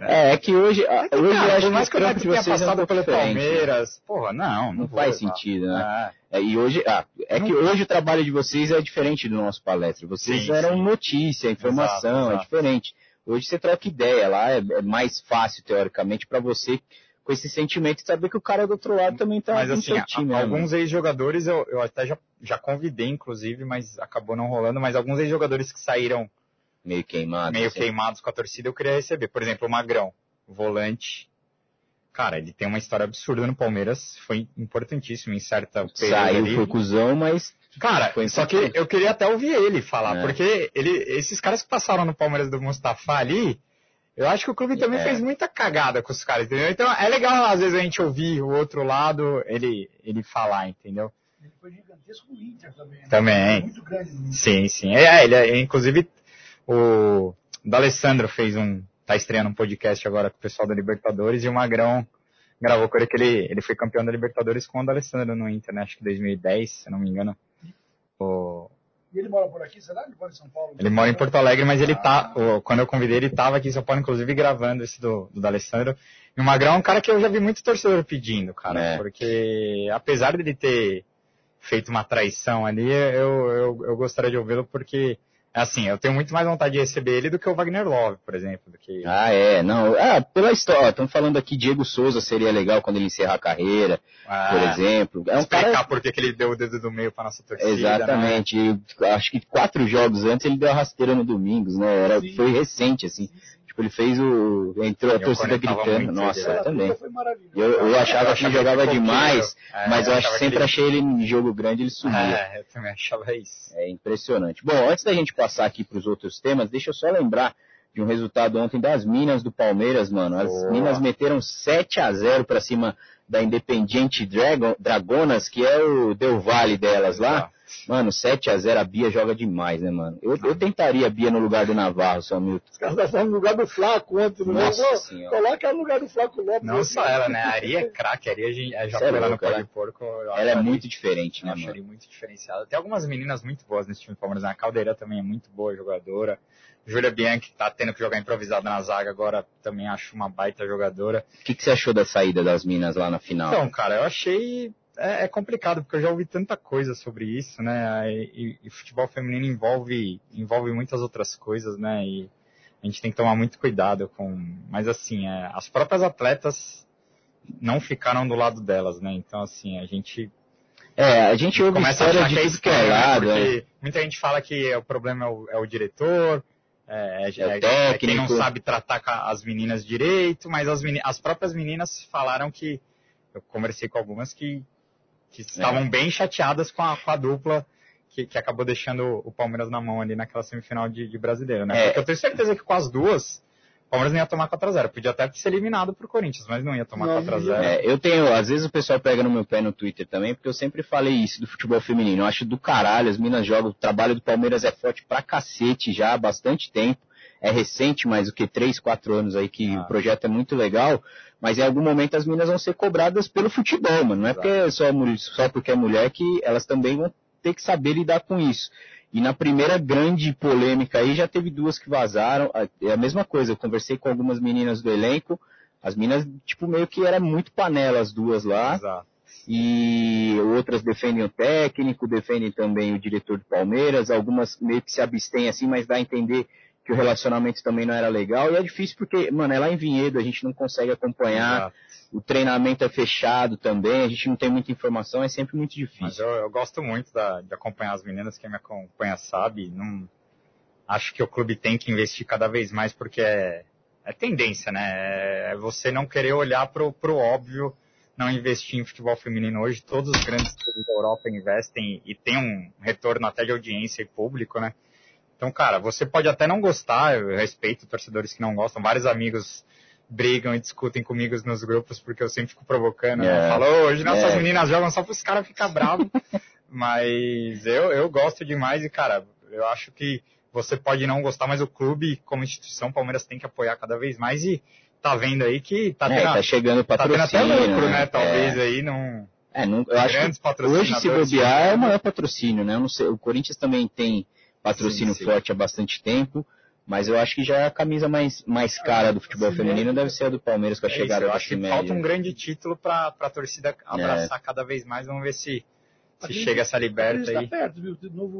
É, é que hoje, ah, hoje Cara, eu acho mais que o de vocês é um pelo né? Palmeiras, porra, não, não, Não faz levar. sentido, né? É. É, e hoje, ah, é que hoje o trabalho de vocês é diferente do nosso palestra. Vocês Sim, eram sim. notícia, informação, Exato, é exato. diferente. Hoje você troca ideia lá, é, é mais fácil, teoricamente, pra você, com esse sentimento de saber que o cara do outro lado também tá Mas no assim, seu a- time. né, alguns ex-jogadores eu, eu até já, já convidei, inclusive, mas acabou não rolando. Mas alguns ex-jogadores que saíram? Meio queimado. meio assim. queimados com a torcida, eu queria receber. Por exemplo, o Magrão, volante. Cara, ele tem uma história absurda no Palmeiras, foi importantíssimo em certa Saiu, ali. foi cuzão, mas Cara, só que eu queria até ouvir ele falar, É. porque ele, esses caras que passaram no Palmeiras do Mustafa ali, eu acho que o clube também É. fez muita cagada com os caras, entendeu? Então é legal às vezes a gente ouvir o outro lado, ele, ele falar, entendeu? Ele foi gigantesco no Inter também. né? Também. Muito grande no Inter. Sim, sim. É, ele, é, inclusive, o D'Alessandro fez um, tá estreando um podcast agora com o pessoal da Libertadores e o Magrão gravou com ele que ele, ele foi campeão da Libertadores com o D'Alessandro no Inter, né? Acho que 2010, se não me engano. O, E ele mora por aqui, será? Ele mora em São Paulo? ele mora em Porto Alegre, mas ele tá, o- quando eu convidei ele tava aqui em São Paulo, inclusive gravando esse do, do D'Alessandro. E o Magrão é um cara que eu já vi muito torcedor pedindo, cara, É. porque apesar dele ter feito uma traição ali, eu, eu, eu gostaria de ouvi-lo porque, assim, eu tenho muito mais vontade de receber ele do que o Wagner Love, por exemplo, do que... Ah, é, não. Ah, pela história. Estamos falando aqui, Diego Souza seria legal quando ele encerrar a carreira, Ah, por exemplo. É um explicar cara. por que ele deu o dedo do meio pra nossa torcida, né? Exatamente. Eu Acho que quatro jogos antes ele deu a rasteira no Domingos, né? Era, Sim. foi recente, assim. Tipo, ele fez o. Entrou a torcida gritando. Nossa, eu também. Eu, eu achava que ele jogava demais. É, mas eu acho sempre achei ele em jogo grande, ele sumia. É, eu também achava isso. É impressionante. Bom, antes da gente passar aqui para os outros temas, deixa eu só lembrar de um resultado ontem das Minas do Palmeiras, mano. As Boa. Minas meteram 7 a 0 para cima da Independiente Dragon, Dragonas, que é o Del Valle delas lá. Mano, 7x0 a Bia joga demais, né, mano? Eu, eu tentaria a Bia no lugar do Navarro, seu Milton. Os caras estão falando no lugar do Flaco ontem, não é? Nossa senhora. Coloca ela no lugar do Flaco Lopes. Não assim. só ela, né? A Ari é craque, a Ari a gente- já é foi lá no Pó de Porco. Ela é a muito diferente, Eu né, mano? muito diferenciado. Tem algumas meninas muito boas nesse time do Palmeiras. né? A Caldeira também é muito boa jogadora. Júlia Bianchi tá tendo que jogar improvisada na zaga agora, também acho uma baita jogadora. O que, que você achou da saída das minas lá na final? Então, cara, eu achei é, é complicado porque eu já ouvi tanta coisa sobre isso, né? E, e- futebol feminino envolve envolve muitas outras coisas, né? E a gente tem que tomar muito cuidado com. Mas assim, é, as próprias atletas não ficaram do lado delas, né? Então assim, a gente É, a gente ouve começa a história achar de que é é estranho, né? lado, é. muita gente fala que o problema é o, é o diretor, é, é- É o é- é quem não técnico. sabe tratar as meninas direito, mas as, as próprias meninas falaram que, eu conversei com algumas que, que estavam bem chateadas com a, com a dupla que, que acabou deixando o Palmeiras na mão ali naquela semifinal de, de brasileiro, né? É. Porque eu tenho certeza que com as duas, o Palmeiras não ia tomar 4x0. Podia até ser eliminado pro Corinthians, mas não ia tomar Não, 4x0. É, eu tenho, às vezes o pessoal pega no meu pé no Twitter também, porque eu sempre falei isso do futebol feminino. Eu acho do caralho, as minas jogam, o trabalho do Palmeiras é forte pra cacete já há bastante tempo. É recente, mas o que, 3, 4 anos aí que Ah. o projeto é muito legal. Mas em algum momento as minas vão ser cobradas pelo futebol, mano. Não é Exato. porque é só, só porque é mulher que elas também vão ter que saber lidar com isso. E na primeira grande polêmica aí já teve duas que vazaram. É a mesma coisa, eu conversei com algumas meninas do elenco. As minas, tipo, meio que era muito panela as duas lá. Exato. E outras defendem o técnico, defendem também o diretor do Palmeiras. Algumas meio que se abstêm assim, mas dá a entender que o relacionamento também não era legal. E é difícil porque, mano, é lá em Vinhedo, a gente não consegue acompanhar. O treinamento é fechado também, a gente não tem muita informação, é sempre muito Mas difícil. eu, eu gosto muito da- de acompanhar as meninas, quem me acompanha sabe. Não, acho que o clube tem que investir cada vez mais porque é, é tendência, né? É você não querer olhar pro, pro óbvio, não investir em futebol feminino hoje. Todos os grandes clubes da Europa investem e tem um retorno até de audiência e público, né? Então, cara, você pode até não gostar, eu respeito torcedores que não gostam. Vários amigos brigam e discutem comigo nos grupos porque eu sempre fico provocando. né? É. Falo, "Ô, hoje nossas É. meninas jogam só para os caras ficar bravos. Mas eu, eu gosto demais e, cara, eu acho que você pode não gostar, mas o clube, como instituição, Palmeiras tem que apoiar cada vez mais e tá vendo aí que tá É, tendo, tá chegando tá tendo patrocínio. até lucro, né? É, Talvez aí não. É, não, eu acho que hoje se bobear é o maior patrocínio, né? Eu não sei, o Corinthians também tem patrocínio Sim, sim. forte há bastante tempo, mas eu acho que já é a camisa mais, mais cara do futebol Cimédia. feminino deve ser a do Palmeiras com a É isso, chegada eu da acho que falta um grande título pra, pra torcida É. abraçar cada vez mais. Vamos ver se, se chega essa liberta está aí. perto, viu? De novo,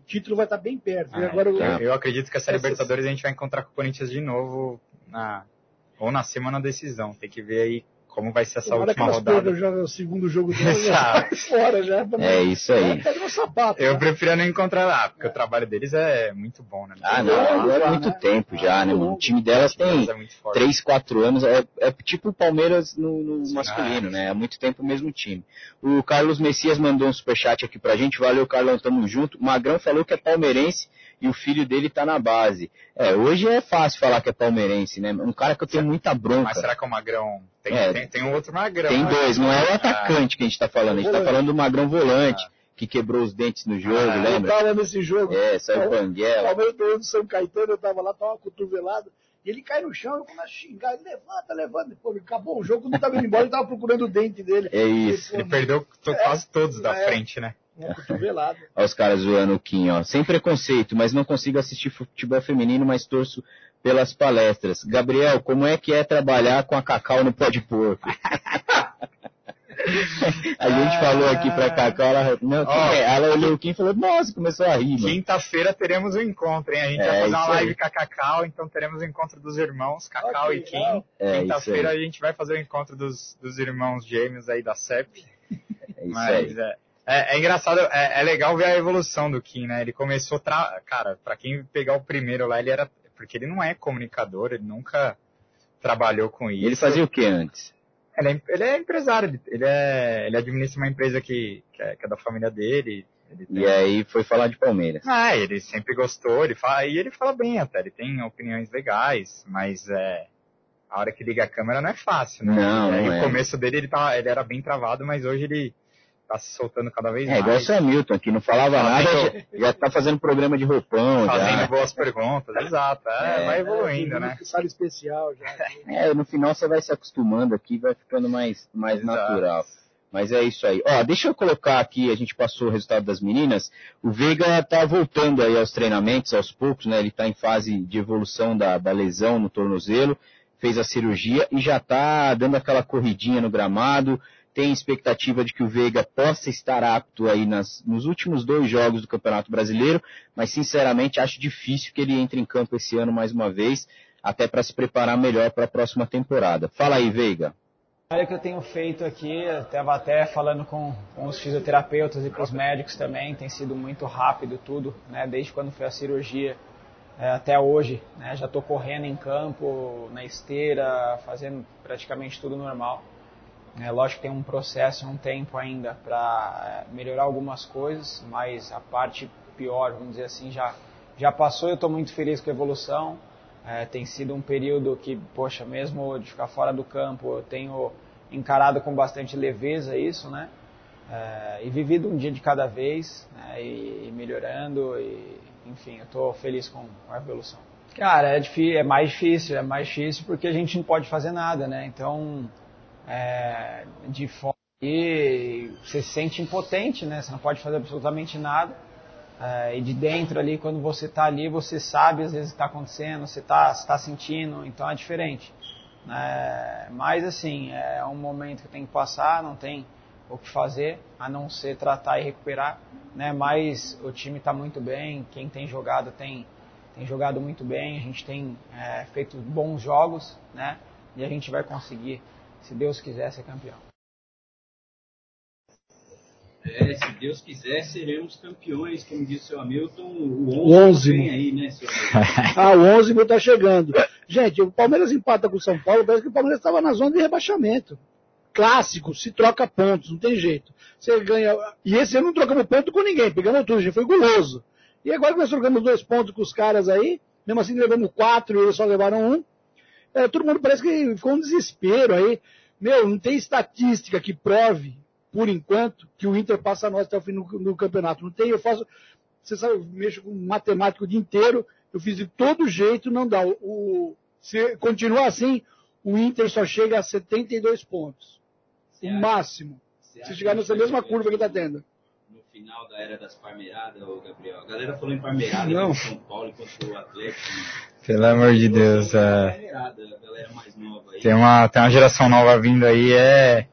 o título vai estar bem perto. e Ah, agora tá. eu, eu acredito que essa Essas- Libertadores a gente vai encontrar com o Corinthians de novo na, ou na semana decisão. Tem que ver aí como vai ser essa que última rodada. já o segundo jogo dela, já Exato. sai fora já. É isso aí. No sapato. Eu né? prefiro não encontrar lá, porque o trabalho deles é muito bom, né? Ah, não, já, é muito né? tempo já, né, mano? O time delas tem é muito forte. 3, 4 anos, é, é tipo o Palmeiras no, no masculino, ah, né? Há muito tempo o mesmo time. O Carlos Messias mandou um superchat aqui pra gente, valeu Carlão, tamo junto. O Magrão falou que é palmeirense e o filho dele tá na base. É, hoje é fácil falar que é palmeirense, né? Um cara que eu tenho muita bronca. Mas será que é o Magrão? Tem, É. tem, tem um outro Magrão. Tem né? dois, não é o Ah, atacante que a gente tá falando, a gente tá falando do Magrão volante, Ah. que quebrou os dentes no jogo, Ah, Eu lembra? tava nesse jogo. É, saiu O banguela. Palmeiras perdeu do São Caetano, eu tava lá, tava uma cotovelada. E ele cai no chão, eu começo a xingar, ele levanta, levanta. Pô, acabou o jogo, não tava indo embora, ele tava procurando o dente dele. É isso. Ele perdeu to- quase todos da É. frente, né? Uma cotovelada. Olha os caras zoando o Kim, ó. Sem preconceito, mas não consigo assistir futebol feminino, mas torço pelas palestras. Gabriel, como é que é trabalhar com a Cacau no pó de porco? a gente falou aqui pra Cacau, ela, não, Ó. é? ela olhou o Kim e falou, nossa, começou a rir. Quinta-feira teremos um encontro, hein? A gente É, vai fazer uma aí. live com a Cacau, então teremos o encontro dos irmãos, Cacau e Kim. É Quinta-feira aí. a gente vai fazer o encontro dos, dos irmãos gêmeos aí da CEP. É isso Mas aí. é, é, é engraçado, é, é legal ver a evolução do Kim, né? Ele começou, tra... cara, pra quem pegar o primeiro lá, ele era. Porque ele não é comunicador, ele nunca trabalhou com isso. Ele fazia o que antes? Ele é, ele é empresário, ele, é, ele administra uma empresa que, que, é, que é da família dele. Ele tem- E aí foi falar de Palmeiras. Ah, ele sempre gostou, ele fala, e ele fala bem até, ele tem opiniões legais, mas é, a hora que liga a câmera não é fácil, né? Não, não o é. começo dele ele, tá, ele era bem travado, mas hoje ele tá se soltando cada vez é, mais. É, igual o seu Hamilton, que não falava fazendo, nada, já, já tá fazendo programa de roupão. Fazendo já. boas perguntas, exato. É, é vai evoluindo, é, né? Sala especial já. É, no final você vai se acostumando aqui, vai ficando mais, mais natural. Mas é isso aí. Ó, deixa eu colocar aqui, a gente passou o resultado das meninas. O Veiga tá voltando aí aos treinamentos aos poucos, né? Ele tá em fase de evolução da, da lesão no tornozelo, fez a cirurgia e já tá dando aquela corridinha no gramado. Tem expectativa de que o Veiga possa estar apto aí nas, nos últimos dois jogos do Campeonato Brasileiro, mas sinceramente acho difícil que ele entre em campo esse ano mais uma vez, até para se preparar melhor para a próxima temporada. Fala aí, Veiga trabalho que eu tenho feito aqui, estava até falando com, com, os fisioterapeutas e com os médicos também, tem sido muito rápido tudo, né? desde quando foi a cirurgia é, até hoje. Né? Já estou correndo em campo, na esteira, fazendo praticamente tudo normal. É, lógico que tem um processo, um tempo ainda para é, melhorar algumas coisas, mas a parte pior, vamos dizer assim, já, já passou. Eu estou muito feliz com a evolução. É, tem sido um período que, poxa, mesmo de ficar fora do campo, eu tenho encarado com bastante leveza isso, né? É, e vivido um dia de cada vez, né? e, e, melhorando, e, enfim, eu estou feliz com a evolução. Cara, é, difícil, é mais difícil, é mais difícil porque a gente não pode fazer nada, né? Então, é, de fora, você se sente impotente, né? Você não pode fazer absolutamente nada. É, e de dentro ali, quando você está ali, você sabe às vezes o que está acontecendo, você está tá sentindo, então é diferente. É, mas assim, é um momento que tem que passar, não tem o que fazer, a não ser tratar e recuperar. Né? Mas o time está muito bem, quem tem jogado tem, tem jogado muito bem, a gente tem é, feito bons jogos, né? E a gente vai conseguir, se Deus quiser, ser campeão. É, se Deus quiser, seremos campeões, como disse o seu Hamilton. O 11 vem aí, né, seu Ah, o 11 está chegando. Gente, o Palmeiras empata com o São Paulo, parece que o Palmeiras estava na zona de rebaixamento. Clássico, se troca pontos, não tem jeito. Você ganha. E esse ano não trocamos ponto com ninguém, pegamos tudo, a gente foi guloso. E agora que nós trocamos dois pontos com os caras aí, mesmo assim levamos quatro e eles só levaram um. É, todo mundo parece que ficou um desespero aí. Meu, não tem estatística que prove por enquanto, que o Inter passa a nós até o fim do, campeonato. Não tem, eu faço, você sabe, eu mexo com matemática o dia inteiro, eu fiz de todo jeito, não dá. O, se continuar assim, o Inter só chega a 72 pontos. Você o acha, máximo. Se chegar nessa mesma curva que está tendo. No final da era das parmeiradas, Gabriel. A galera falou em parmeirada. São Paulo enquanto o Atlético. Pelo amor de Deus, é... Tem uma, tem uma geração nova vindo aí, é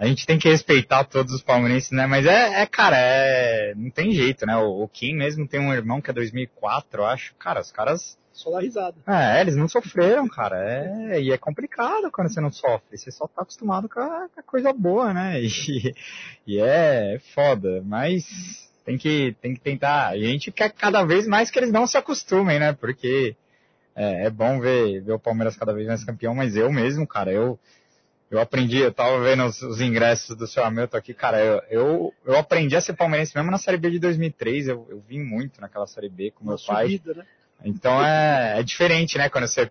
a gente tem que respeitar todos os palmeirenses, né? Mas é, é cara, é, não tem jeito, né? O, o, Kim mesmo tem um irmão que é 2004, eu acho. Cara, os caras... Risada. É, eles não sofreram, cara. É, e é complicado quando você não sofre. Você só tá acostumado com a, com a coisa boa, né? E, e é foda. Mas tem que, tem que tentar. E a gente quer cada vez mais que eles não se acostumem, né? Porque é, é bom ver, ver o Palmeiras cada vez mais campeão, mas eu mesmo, cara, eu eu aprendi, eu tava vendo os, os ingressos do seu Hamilton aqui, cara, eu, eu, eu, aprendi a ser palmeirense mesmo na Série B de 2003, eu, eu vim muito naquela Série B com meu Uma pai. Subida, né? Então é, é diferente, né, quando você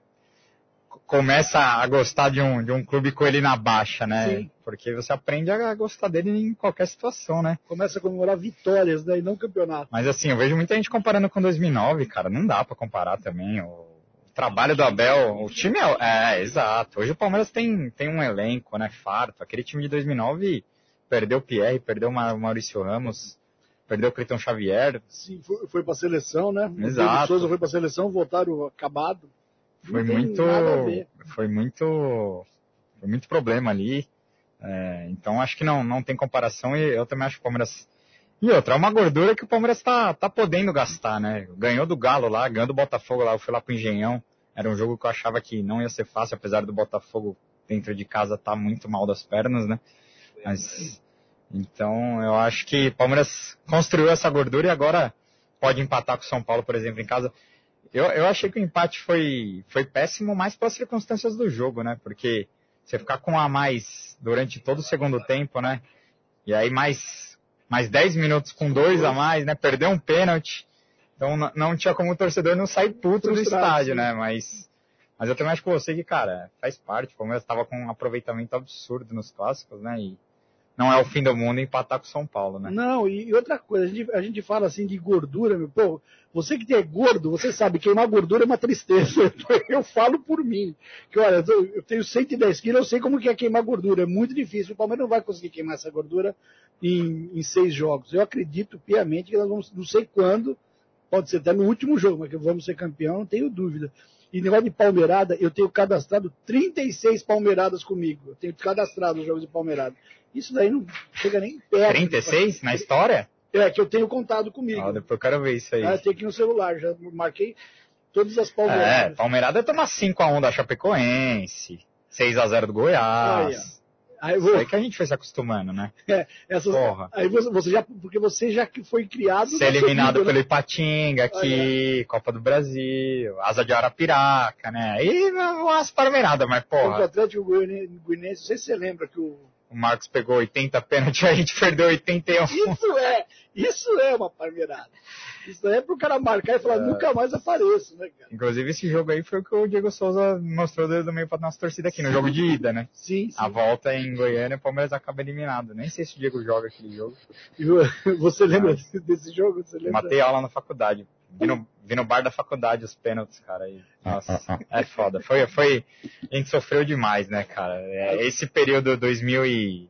começa a gostar de um, de um clube com ele na baixa, né? Sim. Porque você aprende a gostar dele em qualquer situação, né? Começa a comemorar vitórias, né, e não campeonato. Mas assim, eu vejo muita gente comparando com 2009, cara, não dá para comparar também, o trabalho do Abel, o time é, é, exato. Hoje o Palmeiras tem, tem um elenco, né, farto. Aquele time de 2009 perdeu o Pierre, perdeu o Maurício Ramos, perdeu o Cleiton Xavier. Sim, foi, foi pra seleção, né? Exato. O Souza foi pra seleção, voltaram acabado. Foi muito, foi muito, foi muito problema ali. É, então acho que não, não tem comparação e eu também acho que o Palmeiras e outra, é uma gordura que o Palmeiras tá, tá podendo gastar, né? Ganhou do Galo lá, ganhou do Botafogo lá, eu fui lá pro Engenhão. Era um jogo que eu achava que não ia ser fácil, apesar do Botafogo dentro de casa tá muito mal das pernas, né? Mas, então eu acho que o Palmeiras construiu essa gordura e agora pode empatar com o São Paulo, por exemplo, em casa. Eu, eu achei que o empate foi, foi péssimo, mais pelas circunstâncias do jogo, né? Porque você ficar com a mais durante todo o segundo tempo, né? E aí mais mais 10 minutos com dois a mais, né? Perdeu um pênalti. Então não tinha como o torcedor não sair puto do estádio, né? Mas, mas eu também acho que você que, cara, faz parte. O Palmeiras estava com um aproveitamento absurdo nos clássicos, né? E não é o fim do mundo empatar com São Paulo, né? Não, e outra coisa, a gente, a gente fala assim de gordura, meu, pô, você que é gordo, você sabe, queimar gordura é uma tristeza. Eu falo por mim, que olha, eu tenho 110 quilos, eu sei como que é queimar gordura, é muito difícil, o Palmeiras não vai conseguir queimar essa gordura em, em seis jogos. Eu acredito piamente que nós vamos, não sei quando, pode ser até no último jogo, mas que vamos ser campeão, não tenho dúvida. E negócio de palmeirada, eu tenho cadastrado 36 palmeiradas comigo. Eu tenho cadastrado os jogos de palmeirada. Isso daí não chega nem perto. 36 na história? É, que eu tenho contado comigo. Ah, depois eu quero ver isso aí. Ah, tem aqui no celular, já marquei todas as É, palmeiradas. Palmeirada é tomar 5x1 da Chapecoense, 6x0 do Goiás. Aí Isso aí que a gente foi se acostumando, né? essas, Porra. aí você, você já, porque você já foi criado. Ser na eliminado subida, pelo né? Ipatinga aqui, Copa do Brasil, Asa de Arapiraca, né? Aí umas palmeiradas, mas Contra o porra, Atlético Goianiense, não sei se você lembra que o. o Marcos pegou 80 pênaltis, a gente perdeu 81. Isso é, isso é uma palmeirada. Isso daí é pro cara marcar e falar, É. nunca mais apareço, né, cara? Inclusive esse jogo aí foi o que o Diego Souza mostrou desde o meio pra nossa torcida aqui, no jogo de ida, né? Sim, sim. A volta em Goiânia, o Palmeiras acaba eliminado. Nem sei se o Diego joga aquele jogo. Você lembra desse jogo? Você lembra? Matei aula na faculdade. Vi no, vi no bar da faculdade os pênaltis, cara. E, nossa, é foda. Foi, foi, a gente sofreu demais, né, cara? É, esse período 2000 e...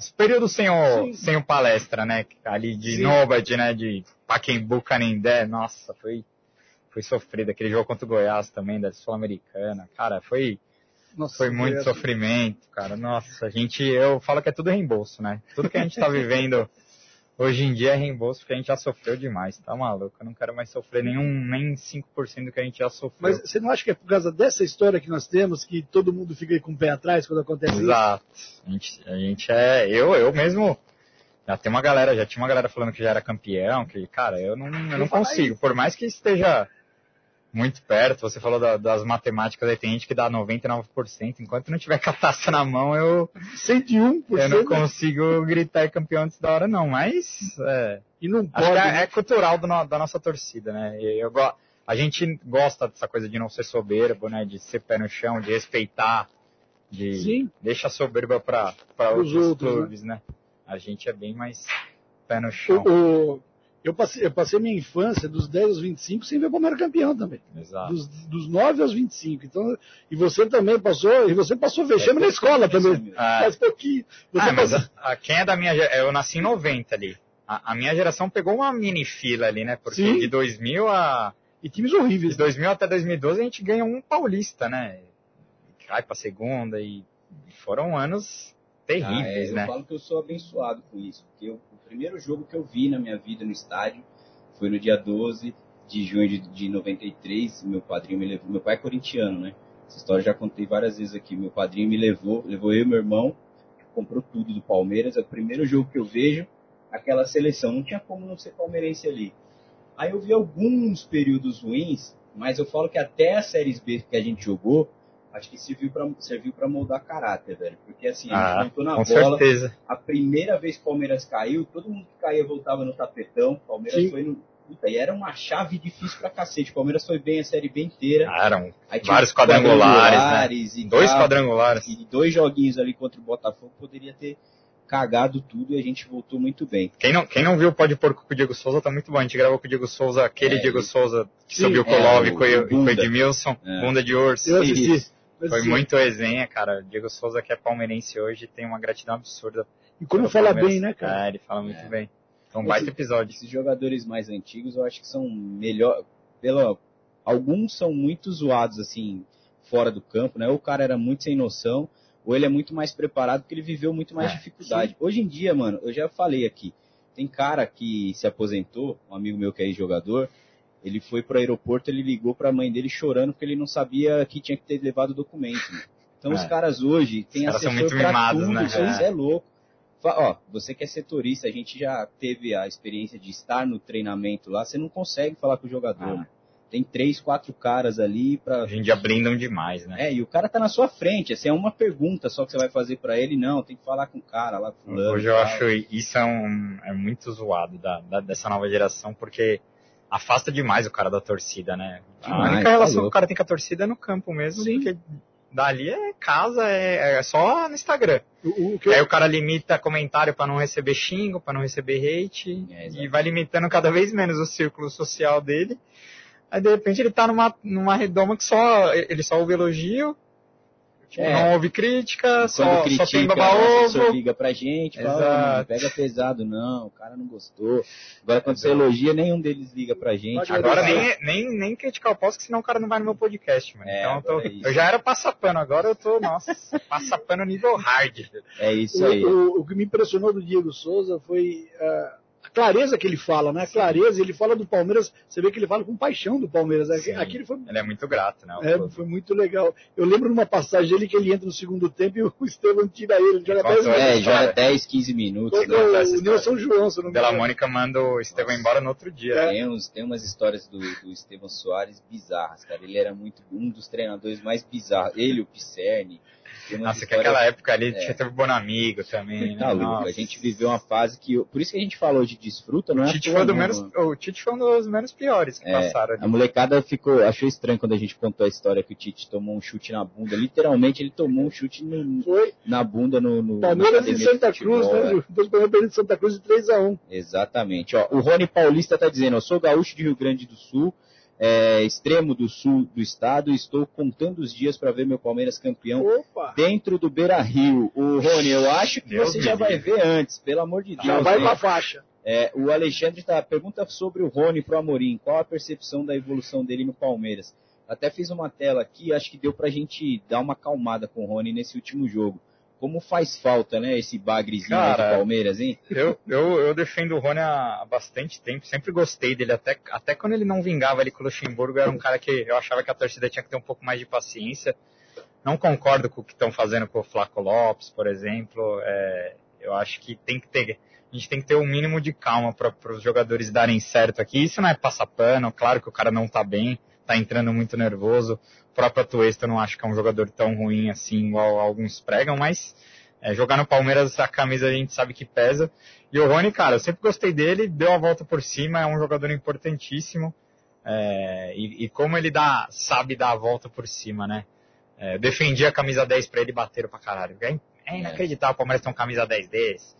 Esse período sem o, Sim. sem o palestra, né? Ali de Sim. Nobad, né? De Paquembu, Canindé. Nossa, foi, foi sofrido. Aquele jogo contra o Goiás também, da Sul-Americana. Cara, foi, Nossa, foi muito essa- sofrimento, cara. Nossa, a gente, eu falo que é tudo reembolso, né? Tudo que a gente tá vivendo hoje em dia é reembolso, porque a gente já sofreu demais, tá maluco? Eu não quero mais sofrer nenhum, nem 5% do que a gente já sofreu. Mas você não acha que é por causa dessa história que nós temos que todo mundo fica aí com o pé atrás quando acontece isso? Exato. A gente, a gente é, eu, eu mesmo, já tem uma galera, já tinha uma galera falando que já era campeão, que, cara, eu não, eu não consigo. Por mais que esteja muito perto, você falou da- das matemáticas aí, tem gente que dá 99%, enquanto não tiver com a taça na mão, eu, 101%. Eu não consigo gritar campeão antes da hora, não, mas é, E não acho pode. é, né? é cultural do da nossa torcida, né? Eu, go- a gente gosta dessa coisa de não ser soberbo, né? De ser pé no chão, de respeitar, de Sim. deixa a soberba para outros, outros, clubes, né? A gente é bem mais pé no chão. O- o- eu, passei, eu passei minha infância dos 10 aos 25 sem ver o Palmeiras campeão também. Exato. Dos, dos 9 aos 25. Então, e você também passou, e você passou vexame na escola também. Ah, Faz pouquinho. Você ah, mas passou- a- a- quem é da minha geração, eu nasci em 90 ali. A, a minha geração pegou uma mini fila ali, né? Porque Sim. de 2000 a E times horríveis. De 2000 até 2012 a gente ganhou um paulista, né? Cai pra segunda e foram anos terríveis, Ah, é, eu né? falo que eu sou abençoado com isso, porque eu- primeiro jogo que eu vi na minha vida no estádio foi no dia 12 de junho de, de 93. Meu padrinho me levou. Meu pai é corintiano, né? Essa história eu já contei várias vezes aqui. Meu padrinho me levou, levou eu e meu irmão, comprou tudo do Palmeiras. É o primeiro jogo que eu vejo aquela seleção. Não tinha como não ser palmeirense ali. Aí eu vi alguns períodos ruins, mas eu falo que até as séries B que a gente jogou, acho que serviu pra, serviu pra moldar caráter, velho. Porque assim, a Ah, gente montou na Com bola. certeza. A primeira vez que o Palmeiras caiu, todo mundo que caía voltava no tapetão. O Palmeiras Sim. foi no. Puta, e era uma chave difícil pra cacete. O Palmeiras foi bem a série B inteira. Ah, eram vários os quadrangulares, né? quadrangulares e Dois tal. quadrangulares. E dois joguinhos ali contra o Botafogo poderia ter cagado tudo e a gente voltou muito bem. Quem não, quem não viu Pode Porco com o Diego Souza tá muito bom. A gente gravou com o Diego Souza, aquele É, Diego Souza que sim, subiu com o é, Love o- e com o-. Edmilson, É. bunda de urso. Eu assisti. Isso. Foi Assim, muito resenha, cara. Diego Souza, que é palmeirense hoje, tem uma gratidão absurda. E quando pelo fala Palmeiras. bem, né, cara? É, ele fala muito É. bem. Então, um baita Esse- episódio. Esses jogadores mais antigos eu acho que são melhor. Pela, alguns são muito zoados assim, fora do campo, né? Ou o cara era muito sem noção, ou ele é muito mais preparado porque ele viveu muito mais É, dificuldade. Hoje em dia, mano, eu já falei aqui, tem cara que se aposentou, um amigo meu que é jogador, ele foi pro aeroporto, ele ligou pra mãe dele chorando porque ele não sabia que tinha que ter levado o documento. mano. Então É. os caras hoje têm caras são assessor mimados, tudo, né? isso É. é louco. Ó, você que é setorista, a gente já teve a experiência de estar no treinamento lá, você não consegue falar com o jogador. Ah. mano. Tem três, quatro caras ali pra. Hoje em dia blindam demais, né? É, e o cara tá na sua frente, assim, é uma pergunta só que você vai fazer pra ele, não, tem que falar com o cara lá, fulano. Hoje eu acho isso é, um, é muito zoado da, da- dessa nova geração, porque afasta demais o cara da torcida, a Demais, única tá relação que o cara tem com a torcida é no campo mesmo, Sim. porque dali é casa, é, é só no Instagram. O, o que Aí o cara limita comentário para não receber xingo, para não receber hate, é, e vai limitando cada vez menos o círculo social dele. Aí de repente ele tá numa, numa redoma que só ele só ouve elogio, é. Não houve crítica, só, critica, só tem baba-ovo. liga pra gente, fala, não pega pesado não, o cara não gostou. Agora quando Exato. você elogia, nenhum deles liga pra gente. Agora nem, nem, nem criticar o posto, senão o cara não vai no meu podcast, mano. É, então eu, tô, é eu, já era passapano, agora eu tô, nossa, passapano nível hard. É isso aí. O, o, o, que me impressionou do Diego Souza foi... Uh, clareza que ele fala, né? A clareza, ele fala do Palmeiras, você vê que ele fala com paixão do Palmeiras. Aqui, aqui ele, foi, ele é muito grato, né? É, foi muito legal. Eu lembro numa passagem dele que ele entra no segundo tempo e o Estevam tira ele, ele joga 10 minutos. É, joga 10, 15 minutos. Né? O Nilson João, se não me Dela Mônica manda o Estevam embora no outro dia. É. Tem, uns, tem umas histórias do, do Estevam Soares bizarras, cara. Ele era muito um dos treinadores mais bizarros. Ele, o Pisserni. Nossa, que aquela época ali é. teve Bonamigo também, né? Tá louco, a gente viveu uma fase que. Por isso que a gente falou de desfruta, não o é? Tite foi do menos, o Tite foi um dos menos piores que é, passaram ali. A molecada ficou, achou estranho quando a gente contou a história que o Tite tomou um chute na bunda. Literalmente ele tomou um chute no, foi. na bunda no. no Palmeiras e Santa Cruz, né? Dois Palmeiras de Santa Cruz de 3x1. Exatamente. Ó, o Rony Paulista tá dizendo, eu sou gaúcho de Rio Grande do Sul é, extremo do sul do estado. Estou contando os dias para ver meu Palmeiras campeão Opa. dentro do Beira Rio. O Rony, eu acho que Deus você já vai ver antes, pelo amor de Deus. Já vai com a faixa. É, o Alexandre tá, pergunta sobre o Rony pro Amorim. Qual a percepção da evolução dele no Palmeiras? Até fiz uma tela aqui, acho que deu pra gente dar uma calmada com o Rony nesse último jogo como faz falta, né, esse bagrezinho Cara, do Palmeiras, hein? Eu, eu, eu defendo o Rony há bastante tempo, sempre gostei dele, até, até quando ele não vingava ali com o Luxemburgo, era um cara que eu achava que a torcida tinha que ter um pouco mais de paciência. Não concordo com o que estão fazendo com o Flaco Lopes, por exemplo. É, eu acho que tem que ter, a gente tem que ter um mínimo de calma para os jogadores darem certo aqui. Isso não é passar pano, claro que o cara não está bem, está entrando muito nervoso. O próprio Atuesta não acho que é um jogador tão ruim assim, igual alguns pregam, mas é, jogar no Palmeiras a camisa a gente sabe que pesa. E o Rony, cara, eu sempre gostei dele, deu a volta por cima, é um jogador importantíssimo. É, e, e, como ele dá, sabe dar a volta por cima, né? É, defendi a camisa 10 para ele bater pra caralho. É, é inacreditável o Palmeiras ter um camisa 10 desse.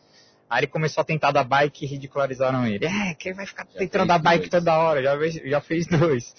Aí ele começou a tentar dar bike e ridicularizaram ele. É, quem vai ficar já tentando dar bike dois. toda hora? Já, já fez dois.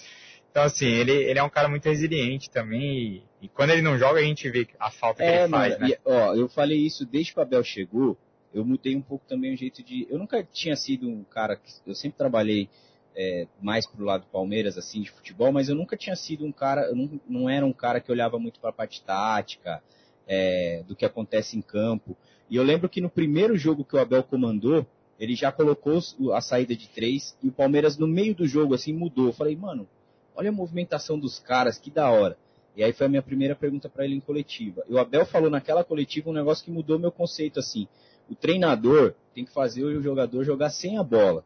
Então, assim, ele, ele é um cara muito resiliente também. E, e quando ele não joga, a gente vê a falta que é, ele faz, mano, né? E, ó, eu falei isso desde que o Abel chegou. Eu mudei um pouco também o jeito de. Eu nunca tinha sido um cara. Que, eu sempre trabalhei é, mais pro lado do Palmeiras, assim, de futebol, mas eu nunca tinha sido um cara. Eu não, não era um cara que olhava muito para a parte tática, é, do que acontece em campo. E eu lembro que no primeiro jogo que o Abel comandou, ele já colocou a saída de três e o Palmeiras no meio do jogo assim mudou. Eu falei, mano, olha a movimentação dos caras, que da hora. E aí foi a minha primeira pergunta para ele em coletiva. E o Abel falou naquela coletiva um negócio que mudou meu conceito assim. O treinador tem que fazer o jogador jogar sem a bola.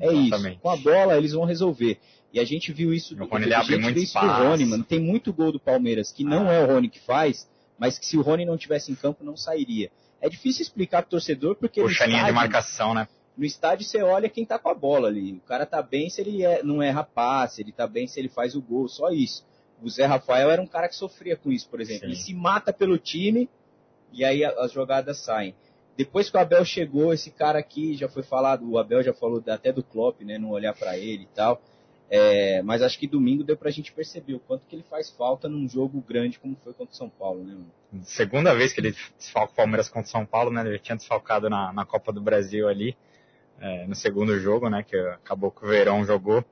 É Exatamente. isso. Com a bola eles vão resolver. E a gente viu isso do Rony, ele abre muito espaço. Rony, mano. Tem muito gol do Palmeiras que não ah. é o Rony que faz, mas que se o Rony não tivesse em campo não sairia. É difícil explicar pro torcedor porque Puxa linha de marcação, né? No estádio você olha quem tá com a bola ali. O cara tá bem se ele é, não erra passe, ele tá bem se ele faz o gol, só isso. O Zé Rafael era um cara que sofria com isso, por exemplo. Sim. Ele se mata pelo time e aí as jogadas saem. Depois que o Abel chegou, esse cara aqui já foi falado, o Abel já falou até do Klopp, né, não olhar para ele e tal. É, mas acho que domingo deu pra gente perceber o quanto que ele faz falta num jogo grande como foi contra o São Paulo, né? Mano? Segunda vez que ele desfalca o Palmeiras contra o São Paulo, né? Ele tinha desfalcado na, na Copa do Brasil ali é, no segundo jogo, né? Que acabou que o Verão jogou.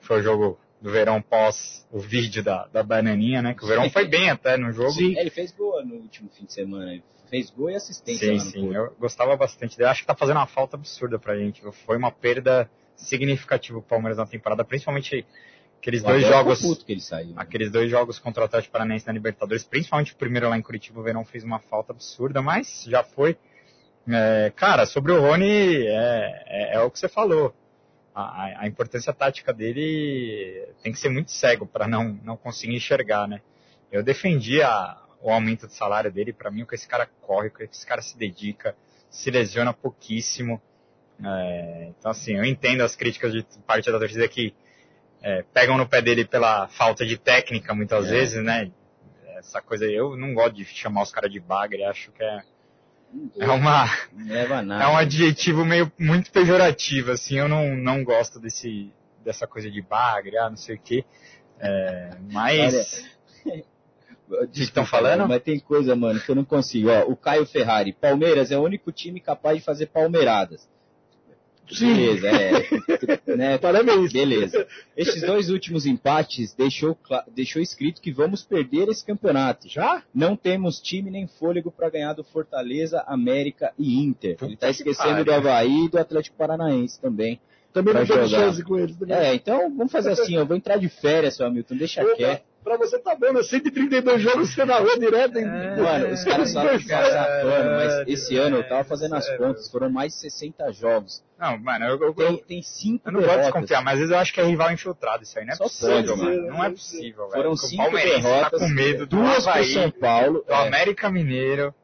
Foi o jogo do Verão pós o vídeo da, da bananinha, né? Que o Verão foi bem até no jogo. Sim, ele fez gol no último fim de semana. Ele fez gol e assistência. Sim, sim. Eu gostava bastante dele. Acho que tá fazendo uma falta absurda pra gente. Foi uma perda significativa o Palmeiras na temporada, principalmente aqueles o dois jogos. que ele saiu, né? Aqueles dois jogos contra o Atlético Paranaense na Libertadores, principalmente o primeiro lá em Curitiba, o Verão fez uma falta absurda, mas já foi. É, cara, sobre o Rony, é, é, é, o que você falou. A, a, importância tática dele tem que ser muito cego para não, não conseguir enxergar, né? Eu defendia o aumento do salário dele, para mim o que esse cara corre, o que esse cara se dedica, se lesiona pouquíssimo. É, então assim, eu entendo as críticas de parte da torcida que é, pegam no pé dele pela falta de técnica muitas é. vezes, né? essa coisa. Eu não gosto de chamar os caras de bagre, acho que é, é uma é um adjetivo meio muito pejorativo, assim, eu não, não gosto desse, dessa coisa de bagre, ah, não sei o quê. É, mas. Desculpa, que estão falando? Mas tem coisa, mano, que eu não consigo. Ó, o Caio Ferrari, Palmeiras é o único time capaz de fazer palmeiradas. Beleza, é. né? Parabéns. Beleza. Estes dois últimos empates deixou, deixou escrito que vamos perder esse campeonato. Já? Não temos time nem fôlego para ganhar do Fortaleza, América e Inter. Ele tá que esquecendo do Havaí e do Atlético Paranaense também. Também não jogar. chance com eles. Também. É, então vamos fazer assim, eu vou entrar de férias, seu Hamilton, deixa quieto. Pra você tá bom, né? 132 jogos você na rua direto. Hein? Mano, os caras sabem que pano, mas esse ano eu tava fazendo as Sério. contas, foram mais de 60 jogos. Não, mano, eu, eu, Tem, eu, tem cinco eu não gosto de derrotas. desconfiar, mas às vezes eu acho que é rival infiltrado isso aí. Não é Só possível, pode, mano. Não é possível, velho. Foram Porque cinco derrotas, tá com medo do duas pro Havaí, São Paulo. do é, América Mineiro.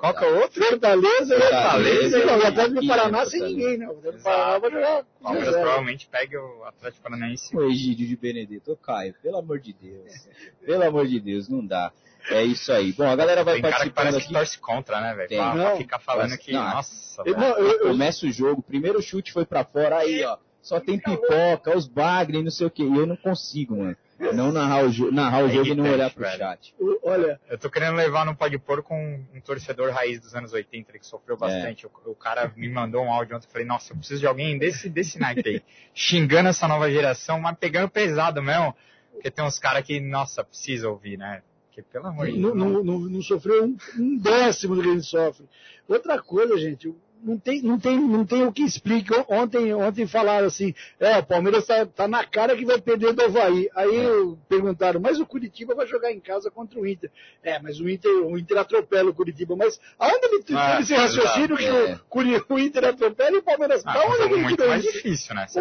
Qual que é o outro? Fortaleza, Fortaleza Não, e o Atlético do Paraná né, sem Fortaleza. ninguém, né? O Atlético do Paraná vai jogar. O Palmeiras provavelmente pega o Atlético Paranaense. O Egídio de Benedetto, Ô, Caio, pelo amor de Deus. Pelo amor de Deus, não dá. É isso aí. Bom, a galera vai Tem cara que parece aqui. que torce contra, né, velho? Tem. Pra, pra Não. ficar falando que, não. nossa, Eu- não, eu- eu- Começa o jogo, primeiro chute foi pra fora, aí ó, só tem pipoca, os bagre, não sei o que. E eu não consigo, mano. Não narrar o, jo narrar o É jogo e não olhar pro velho. chat. o- Olha, Eu tô querendo levar no Pode Pôr com um torcedor raiz dos anos 80, ele que É. sofreu bastante. O, o cara me mandou um áudio ontem, eu falei, nossa, eu preciso de alguém desse, desse naipe aí, xingando essa nova geração, mas pegando pesado mesmo, porque tem uns caras que, nossa, precisa ouvir, né? Porque, pelo amor de não, Deus. não, não, não sofreu um, um décimo do que a gente sofre. Outra coisa, gente, não tem, não tem, não tem o que explique. Ontem, ontem falaram assim, é, o Palmeiras tá, tá na cara que vai perder do Havaí. Aí É. perguntaram, mas o Curitiba vai jogar em casa contra o Inter. É, mas o Inter, o Inter atropela o Curitiba. Mas aonde ele teve Ah, esse raciocínio que exato, é. o, o Inter atropela e o Palmeiras... Ah, da é um onde jogo ele muito mais difícil, né? Pô.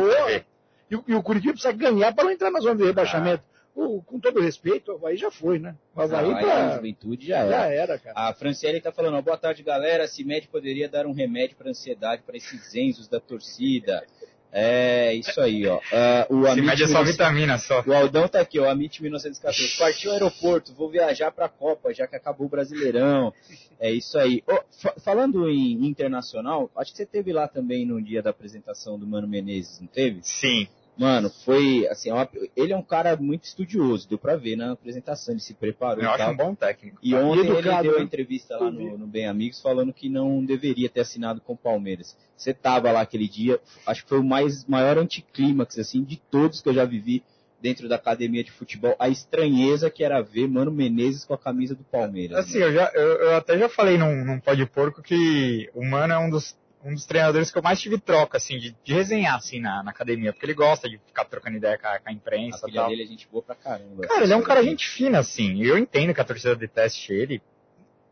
E, o- e o Curitiba precisa ganhar para não entrar na zona de rebaixamento. O- com todo respeito, o Havaí já foi, né? O Havaí aí pra- a juventude já já era. era, cara. A Franciele tá falando, ó, boa tarde, galera. Cimed poderia dar um remédio para ansiedade para esses enzos da torcida. É, isso aí, ó. Ah, o Se Amit mede é só 19 vitamina, só. O Aldão tá aqui, ó, Amit 1914. Partiu o aeroporto, vou viajar pra Copa, já que acabou o Brasileirão. É isso aí. Fa- falando em internacional, acho que você teve lá também no dia da apresentação do Mano Menezes, não teve? Sim. Mano, foi assim, é uma- ele é um cara muito estudioso, deu pra ver na apresentação, ele se preparou Eu acho um bom técnico. E ontem ele educado, deu né? a entrevista lá no, no Bem Amigos falando que não deveria ter assinado com o Palmeiras. Você tava lá aquele dia, acho que foi o mais maior anticlímax assim de todos que eu já vivi dentro da academia de futebol. A estranheza que era ver Mano Menezes com a camisa do Palmeiras. Assim, né? eu, já, eu, eu até já falei num, num pó de porco que o Mano é um dos, um dos treinadores que eu mais tive troca, assim, de, de resenhar, assim, na, na academia, porque ele gosta de ficar trocando ideia com a, com a a imprensa e filha tal. dele é gente boa pra caramba. Cara, ele é um cara gente fina, assim, e eu entendo que a torcida deteste ele,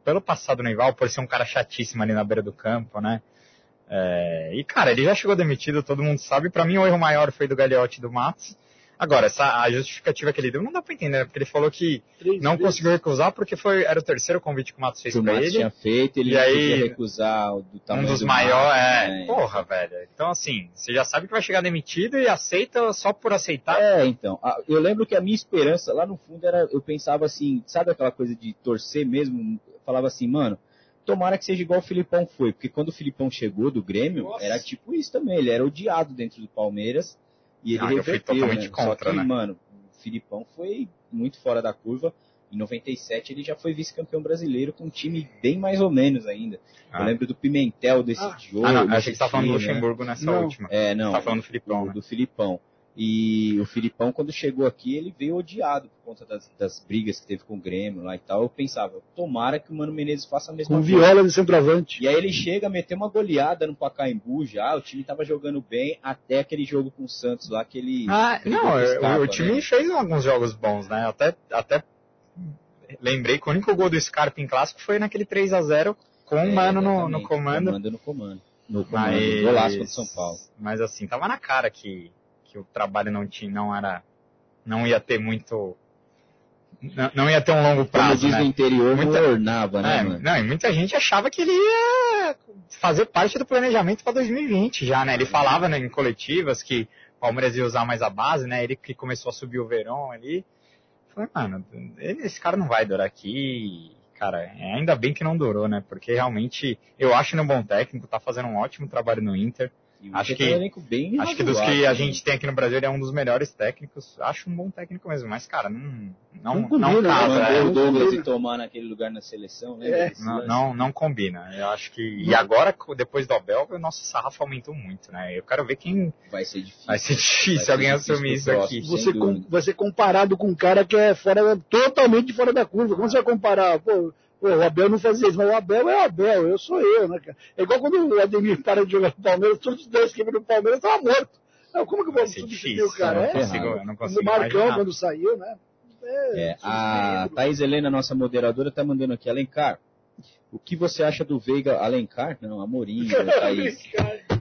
pelo passado no rival, por ser um cara chatíssimo ali na beira do campo, né? É, e, cara, ele já chegou demitido, todo mundo sabe. Pra mim, o erro maior foi do Gagliotti e do Matos. Agora, essa, a justificativa que ele deu não dá pra entender, né? Porque ele falou que Três não vezes. conseguiu recusar porque foi, era o terceiro convite que o Matos fez que o pra Matos ele. tinha feito, ele E aí, podia recusar o do Um tamanho dos do maiores, é, né? porra, velho. Então, assim, você já sabe que vai chegar demitido e aceita só por aceitar. É, então. a- Eu lembro que a minha esperança lá no fundo era. Eu pensava assim, sabe aquela coisa de torcer mesmo? Eu falava assim, mano, tomara que seja igual o Filipão foi. Porque quando o Filipão chegou do Grêmio, Nossa. era tipo isso também. Ele era odiado dentro do Palmeiras. E ele Ah, reverteu, totalmente né? contra, Só que, né? mano, o Filipão foi muito fora da curva. Em 97 ele já foi vice-campeão brasileiro com um time bem mais ou menos ainda. Ah. Eu lembro do Pimentel desse Ah. jogo. Ah, não, que você tava falando do né? Luxemburgo nessa Não. última. É, não. Você tá falando do Filipão, do, né? do Filipão. E o Filipão, quando chegou aqui, ele veio odiado por conta das, das brigas que teve com o Grêmio lá e tal. Eu pensava, tomara que o Mano Menezes faça a mesma Com coisa. viola de centroavante. E aí ele chega, meteu uma goleada no Pacaembu já, o time tava jogando bem, até aquele jogo com o Santos lá, que ele... Ah, ele não, deu o- escapa, o time né? fez alguns jogos bons, né? Até, até lembrei que o único gol do Scarpa em clássico foi naquele 3 a 0 com o É, Mano no, no comando. Comando no comando. No comando, Mas, golaço contra o São Paulo. mas assim, tava na cara que, que o trabalho não tinha, não era, não ia ter muito, não, não ia ter um longo Como prazo, diz né? no interior, Muita- não ornava, né, É, não, e muita gente achava que ele ia fazer parte do planejamento para 2020 já, né? Ele falava né, em coletivas que o Palmeiras ia usar mais a base, né? Ele que começou a subir o verão ali. falei, mano, esse cara não vai durar aqui. Cara, ainda bem que não durou, né? Porque realmente eu acho ele um bom técnico, tá fazendo um ótimo trabalho no Inter. Acho que, acho que dos que a gente tem aqui no Brasil, ele é um dos melhores técnicos. Acho um bom técnico mesmo, mas, cara, não, não, não, combina, não casa. Né? O Douglas e tomar naquele lugar na seleção, né? É. Não, não, não, combina. Eu acho que. E agora, depois do Abel, o nosso sarrafo aumentou muito, né? Eu quero ver quem. Vai ser difícil. Vai ser difícil vai ser alguém difícil assumir isso próximo, aqui. Você com, vai ser comparado com um cara que é fora, totalmente fora da curva. Como você vai comparar? Pô, Pô, o Abel não fazia isso, mas o Abel é o Abel, eu sou eu, né, cara? É igual quando o Ademir para de jogar no Palmeiras, todos os 10 que no Palmeiras estavam mortos. Não, como que eu vou substituir o cara? Não consigo, é, não consigo o Marcão, quando saiu, né? É, é a Thaís Helena, nossa moderadora, está mandando aqui, Alencar, o que você acha do Veiga Alencar? Não, Amorim, né, Thaís.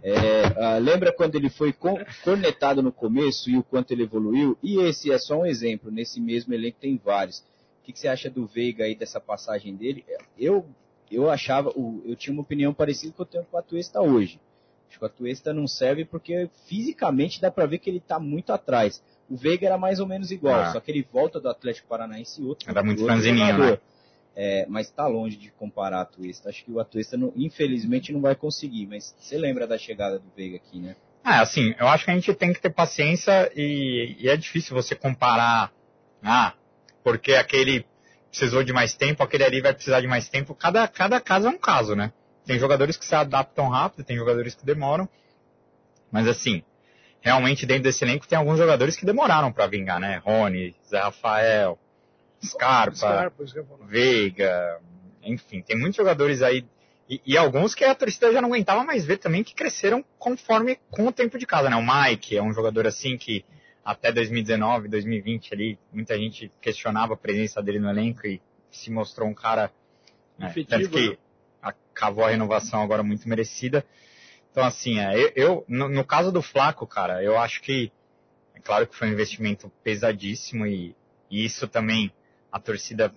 É, uh, lembra quando ele foi cornetado no começo e o quanto ele evoluiu? E esse é só um exemplo, nesse mesmo elenco tem vários que, que você acha do Veiga aí, dessa passagem dele? Eu, eu achava, eu tinha uma opinião parecida com eu tenho com o Atuesta hoje. Acho que o Atuesta não serve porque fisicamente dá para ver que ele está muito atrás. O Veiga era mais ou menos igual, ah. só que ele volta do Atlético Paranaense e outro. Era muito franzininho, né? É, mas está longe de comparar a Atuesta. Acho que o Atuesta, não, infelizmente, não vai conseguir. Mas você lembra da chegada do Veiga aqui, né? É, assim, eu acho que a gente tem que ter paciência e, e é difícil você comparar. Ah, porque aquele precisou de mais tempo, aquele ali vai precisar de mais tempo. Cada, cada caso é um caso, né? Tem jogadores que se adaptam rápido, tem jogadores que demoram. Mas assim, realmente dentro desse elenco tem alguns jogadores que demoraram para vingar, né? Rony, Zé Rafael, Scarpa, Scarpa Veiga, enfim, tem muitos jogadores aí e, e, alguns que a torcida já não aguentava mais ver também que cresceram conforme com o tempo de casa, né? O Mike é um jogador assim que até 2019, 2020 ali, muita gente questionava a presença dele no elenco e se mostrou um cara né, tanto que né? acabou a renovação agora muito merecida. Então assim, é, eu, eu no, no, caso do Flaco, cara, eu acho que é claro que foi um investimento pesadíssimo e, e isso também a torcida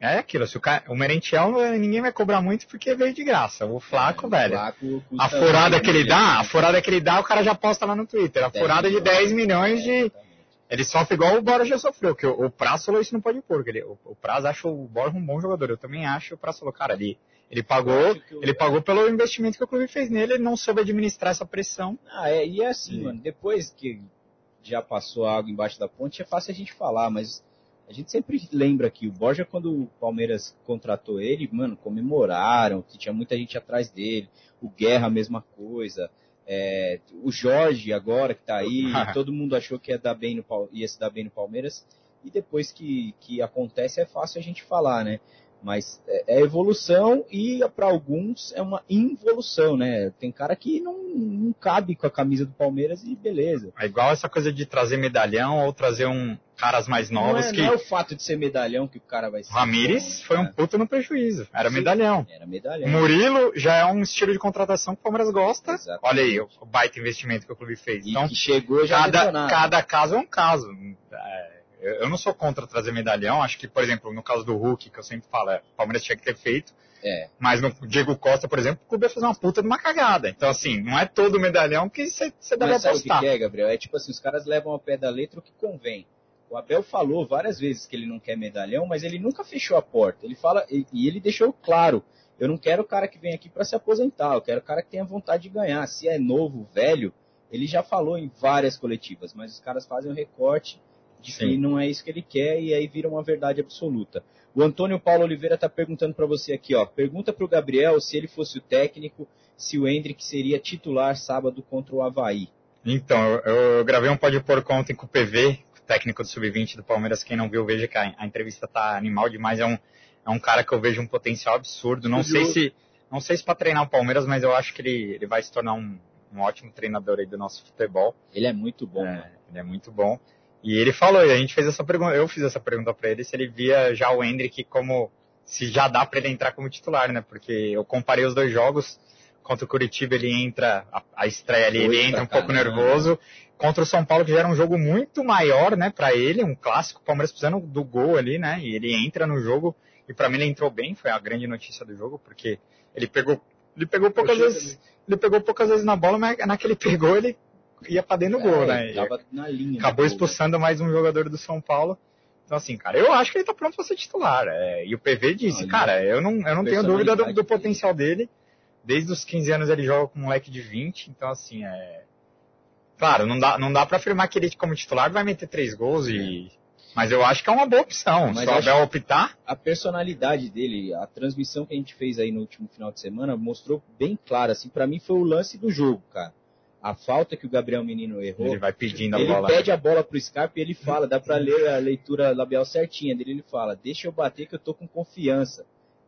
é aquilo, se o, cara, o Merentiel ninguém vai cobrar muito porque veio de graça. O Flaco, é, velho. Flaco a furada que ele dá, a furada que ele dá, o cara já posta lá no Twitter. A furada de 10 milhões de. Ele sofre igual o Borja já sofreu, que o, o Prazo falou isso não pode pôr. Ele, o, o Prazo acha o Borja um bom jogador. Eu também acho o Prazo falou, cara, ele, ele pagou, ele pagou pelo investimento que o clube fez nele, ele não soube administrar essa pressão. Ah, é, e é assim, mano, depois que já passou a água embaixo da ponte, é fácil a gente falar, mas a gente sempre lembra que o Borja, quando o Palmeiras contratou ele, mano, comemoraram, que tinha muita gente atrás dele. O Guerra, a mesma coisa. É, o Jorge, agora, que tá aí, todo mundo achou que ia, dar bem no, ia se dar bem no Palmeiras. E depois que, que acontece, é fácil a gente falar, né? Mas é, é evolução e para alguns é uma involução, né? Tem cara que não, não cabe com a camisa do Palmeiras e beleza. É igual essa coisa de trazer medalhão ou trazer um caras mais novos não é, que. Não é o fato de ser medalhão que o cara vai ser. Ramires foi um puto no prejuízo. Era Sim, medalhão. Era medalhão. Murilo já é um estilo de contratação que o Palmeiras gosta. Exatamente. Olha aí o baita investimento que o clube fez. E então, chegou já cada, cada caso é um caso. É, eu não sou contra trazer medalhão, acho que, por exemplo, no caso do Hulk, que eu sempre falo, é, o Palmeiras tinha que ter feito, é. mas no Diego Costa, por exemplo, o clube ia fazer uma puta de uma cagada. Então, assim, não é todo medalhão que você deve mas apostar. Sabe o que é, Gabriel? É tipo assim, os caras levam ao pé da letra o que convém. O Abel falou várias vezes que ele não quer medalhão, mas ele nunca fechou a porta. Ele fala, e ele deixou claro, eu não quero o cara que vem aqui para se aposentar, eu quero o cara que tenha vontade de ganhar. Se é novo, velho, ele já falou em várias coletivas, mas os caras fazem um recorte de Sim. que não é isso que ele quer e aí vira uma verdade absoluta. O Antônio Paulo Oliveira está perguntando para você aqui, ó. Pergunta para o Gabriel se ele fosse o técnico, se o Hendrick seria titular sábado contra o Havaí. Então, eu, eu gravei um pode por conta com o PV, técnico do Sub-20 do Palmeiras. Quem não viu, veja que a, a, entrevista tá animal demais. É um, é um cara que eu vejo um potencial absurdo. Não sei se não sei se para treinar o Palmeiras, mas eu acho que ele, ele vai se tornar um, um ótimo treinador aí do nosso futebol. Ele é muito bom. É, né? Ele é muito bom. E ele falou, e a gente fez essa pergunta, eu fiz essa pergunta para ele se ele via já o Hendrick como se já dá para ele entrar como titular, né? Porque eu comparei os dois jogos. Contra o Curitiba ele entra, a, a estreia ali, ele entra um pouco nervoso. Contra o São Paulo, que já era um jogo muito maior, né, para ele, um clássico, o Palmeiras precisando do gol ali, né? E ele entra no jogo, e para mim ele entrou bem, foi a grande notícia do jogo, porque ele pegou, ele pegou poucas vezes, ele pegou poucas vezes na bola, mas naquele pegou, ele ia pra dentro do gol, é, né? Tava na linha acabou expulsando mais um jogador do São Paulo. Então, assim, cara, eu acho que ele tá pronto para ser titular. É, e o PV disse, Não, cara, eu não, eu não tenho dúvida do, do potencial dele. Desde os 15 anos ele joga com um moleque de 20, então, assim, é. Claro, não dá, não dá pra afirmar que ele, como titular, vai meter três gols e. Mas eu acho que é uma boa opção. Mas Se o optar, a personalidade dele, a transmissão que a gente fez aí no último final de semana mostrou bem claro, assim, para mim foi o lance do jogo, cara. A falta que o Gabriel Menino errou, ele vai pedindo a ele bola. pede a bola pro Scarpa e ele fala, dá pra ler a leitura labial certinha dele, ele fala, deixa eu bater que eu tô com confiança.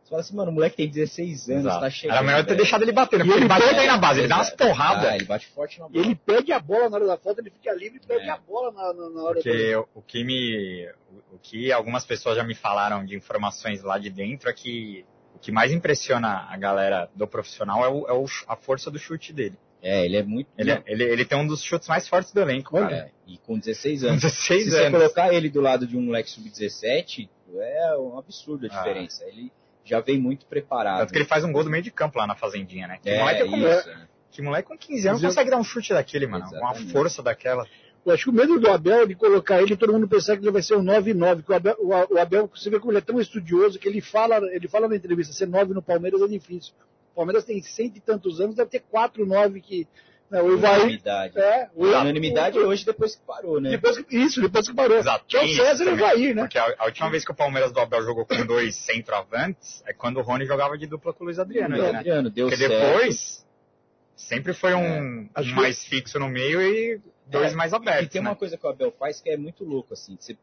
Você fala assim, mano, o moleque tem 16 anos, Exato. tá chegando. Era melhor ter velho. deixado ele bater, né? Porque ele pega- bem na base, ele dá umas porradas. Ah, ele bate forte na bola. ele pede a bola na hora da falta, ele fica livre e pede É. a bola na, na, na hora da... Porque o- o que me. o- que algumas pessoas já me falaram de informações lá de dentro é que o que mais impressiona a galera do profissional é, o- é o a força do chute dele. É, ele é muito... Ele, é- ele, ele tem um dos chutes mais fortes do elenco, cara. É, e com 16 Com anos. 16 Se você anos. colocar ele do lado de um moleque sub-17, é um absurdo a Ah. diferença. Ele já vem muito preparado. Tanto que ele faz um gol do meio de campo lá na Fazendinha, né? Que, é, moleque, com, isso, né? que moleque com 15 anos 15 anos. consegue dar um chute daquele, mano. Com uma Exatamente. força daquela. Eu acho que o medo do Abel é de colocar ele e todo mundo pensar que ele vai ser um 9-9. Que o Abel, o Abel, você vê como ele é tão estudioso que ele fala, ele fala na entrevista, ser 9 no Palmeiras é difícil. O Palmeiras tem cento e tantos anos, deve ter 4 9 que. Né, o Ivaí. Unanimidade. É, o A unanimidade hoje depois que parou, né? Depois que, isso, depois que parou. Exato. Que é o César e o. Ivaí, né? Porque a, a última vez que o Palmeiras do Abel jogou com dois centroavantes é quando o Rony jogava de dupla com o Luiz Adriano. O ali, né? Adriano deu Porque certo. depois sempre foi um, Acho um que- mais fixo no meio e dois É, mais E abertos. tem né? uma coisa que o Abel faz que é muito louco, assim. Você-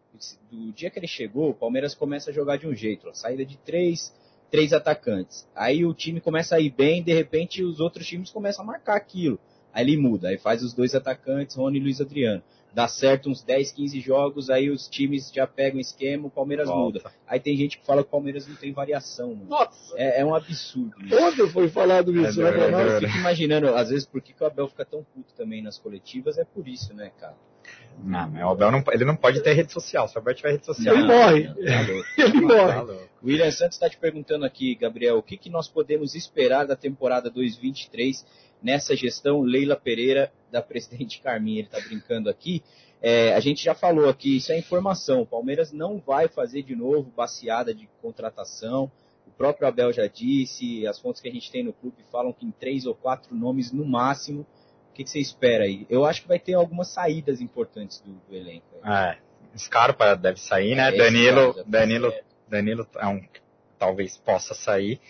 do dia que ele chegou, o Palmeiras começa a jogar de um jeito. Ó, saída de três, três atacantes. Aí o time começa a ir bem, de repente os outros times começam a marcar aquilo. Aí ele muda, aí faz os dois atacantes, Rony e Luiz Adriano. Dá certo uns 10, 15 jogos, aí os times já pegam o esquema, o Palmeiras Volta. muda. Aí tem gente que fala que o Palmeiras não tem variação, mano. Nossa, É, é um absurdo. isso. ontem foi falado isso, É né? é Eu fico imaginando, às vezes, por que, que o Abel fica tão puto também nas coletivas, é por isso, né, cara? Não, o Abel não, ele não pode ter rede social. Se o Abel tiver rede social, Ele morre. não, tá. Ele morre. tá louco. O William Santos está te perguntando aqui, Gabriel, o que, que nós podemos esperar da temporada 2023 nessa gestão Leila Pereira da presidente Carminha? Ele está brincando aqui. É, a gente já falou aqui, isso é informação. O Palmeiras não vai fazer de novo baseada de contratação. O próprio Abel já disse, as fontes que a gente tem no clube falam que em três ou quatro nomes no máximo. O que, que você espera aí? Eu acho que vai ter algumas saídas importantes do, do elenco. aí. É, Scarpa deve sair, né? Esse Danilo, tá Danilo. Danilo é um talvez possa sair.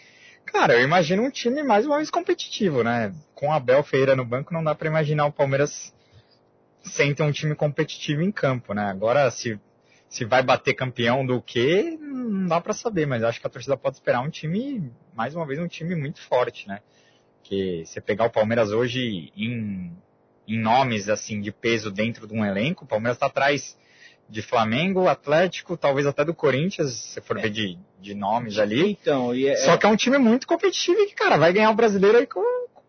Cara, eu imagino um time mais uma vez competitivo, né? Com Abel Ferreira no banco, não dá pra imaginar o Palmeiras sem ter um time competitivo em campo, né? Agora, se, se vai bater campeão do quê, não dá pra saber, mas acho que a torcida pode esperar um time, mais uma vez, um time muito forte, né? Que você pegar o Palmeiras hoje em, em nomes, assim, de peso dentro de um elenco, o Palmeiras tá atrás de Flamengo, Atlético, talvez até do Corinthians, se for ver de, de nomes ali. Então, e é, Só que é um time muito competitivo e que, cara, vai ganhar o brasileiro aí com,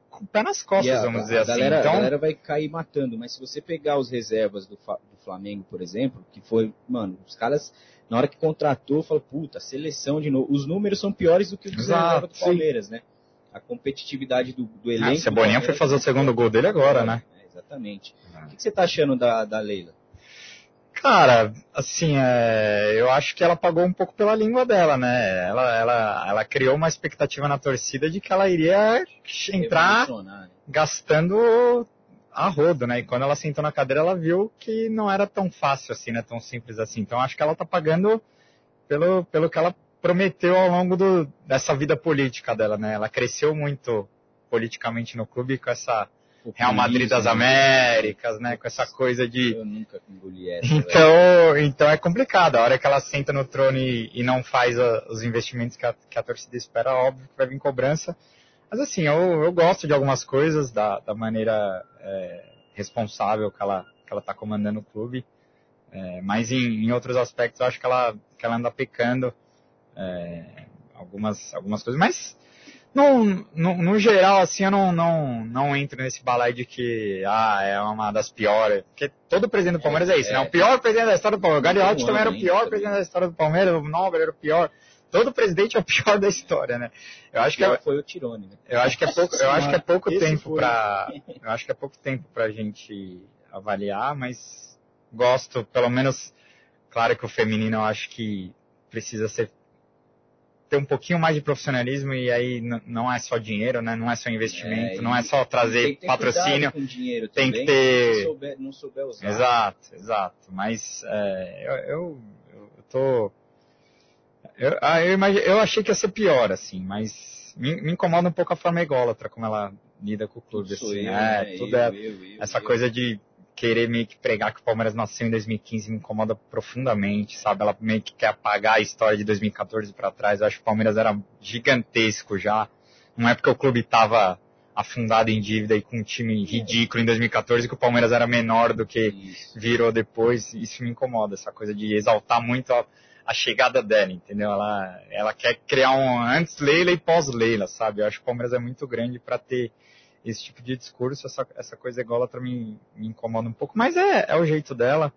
com o pé nas costas, a- vamos a dizer assim. galera, Então, A galera vai cair matando, mas se você pegar os reservas do, do Flamengo, por exemplo, que foi, mano, os caras, na hora que contratou, falou, puta, seleção de novo. Os números são piores do que os Exato, reservas do sim. Palmeiras, né? A competitividade do, do elenco. ah, o do Cebolinha foi Palmeiras fazer o é segundo gol dele agora, né? É, exatamente. É. O que, que você tá achando da, da Leila? Cara, assim, é, eu acho que ela pagou um pouco pela língua dela, né? Ela, ela, ela criou uma expectativa na torcida de que ela iria entrar gastando a rodo, né? E quando ela sentou na cadeira, ela viu que não era tão fácil assim, né? Tão simples assim. Então acho que ela tá pagando pelo, pelo que ela prometeu ao longo do, dessa vida política dela, né? Ela cresceu muito politicamente no clube com essa Real Madrid das Américas, né? Com essa coisa de Eu nunca engoli essa. velho. então, então é complicado. A hora que ela senta no trono e, e não faz a- os investimentos que a, que a torcida espera, óbvio que vai vir cobrança. Mas assim, eu, eu gosto de algumas coisas, da, da maneira é, responsável que ela que ela está comandando o clube. É, mas em, em outros aspectos eu acho que ela, que ela anda pecando é, algumas, algumas coisas. Mas no, no, no geral, assim, eu não, não, não entro nesse balaio de que ah, é uma das piores. Porque todo presidente do Palmeiras é, isso, né? é. O pior presidente da história do Palmeiras. O Gagliotti também era o pior ainda, presidente também. da história do Palmeiras. O Nobel era o pior. Todo presidente é o pior da história, né? Eu acho que é, foi o Tirone, né? eu acho que é pouco, eu acho que é pouco Esse tempo para, eu acho que é pouco tempo pra gente avaliar, mas gosto, pelo menos claro que o feminino eu acho que precisa ser ter um pouquinho mais de profissionalismo e aí não é só dinheiro, né? Não é só investimento, é, não é só trazer tem patrocínio. Dinheiro tem também, que ter. Não souber, não souber usar. Exato, exato. Mas é, eu, eu, eu tô. Eu, ah, eu, imagine, eu achei que ia ser pior, assim, mas me, me incomoda um pouco a forma ególatra como ela lida com o clube. Tudo assim, eu, é, né? tudo é essa coisa de querer meio que pregar que o Palmeiras nasceu em 2015 me incomoda profundamente, sabe? Ela meio que quer apagar a história de 2014 para trás. Eu acho que o Palmeiras era gigantesco já. Não é porque o clube estava afundado em dívida e com um time ridículo em 2014 que o Palmeiras era menor do que Isso. virou depois. Isso me incomoda, essa coisa de exaltar muito a, a chegada dela, entendeu? Ela, ela quer criar um antes Leila e pós Leila, sabe? Eu acho que o Palmeiras é muito grande para ter esse tipo de discurso, essa, essa coisa ególatra me, me incomoda um pouco, mas é, é o jeito dela.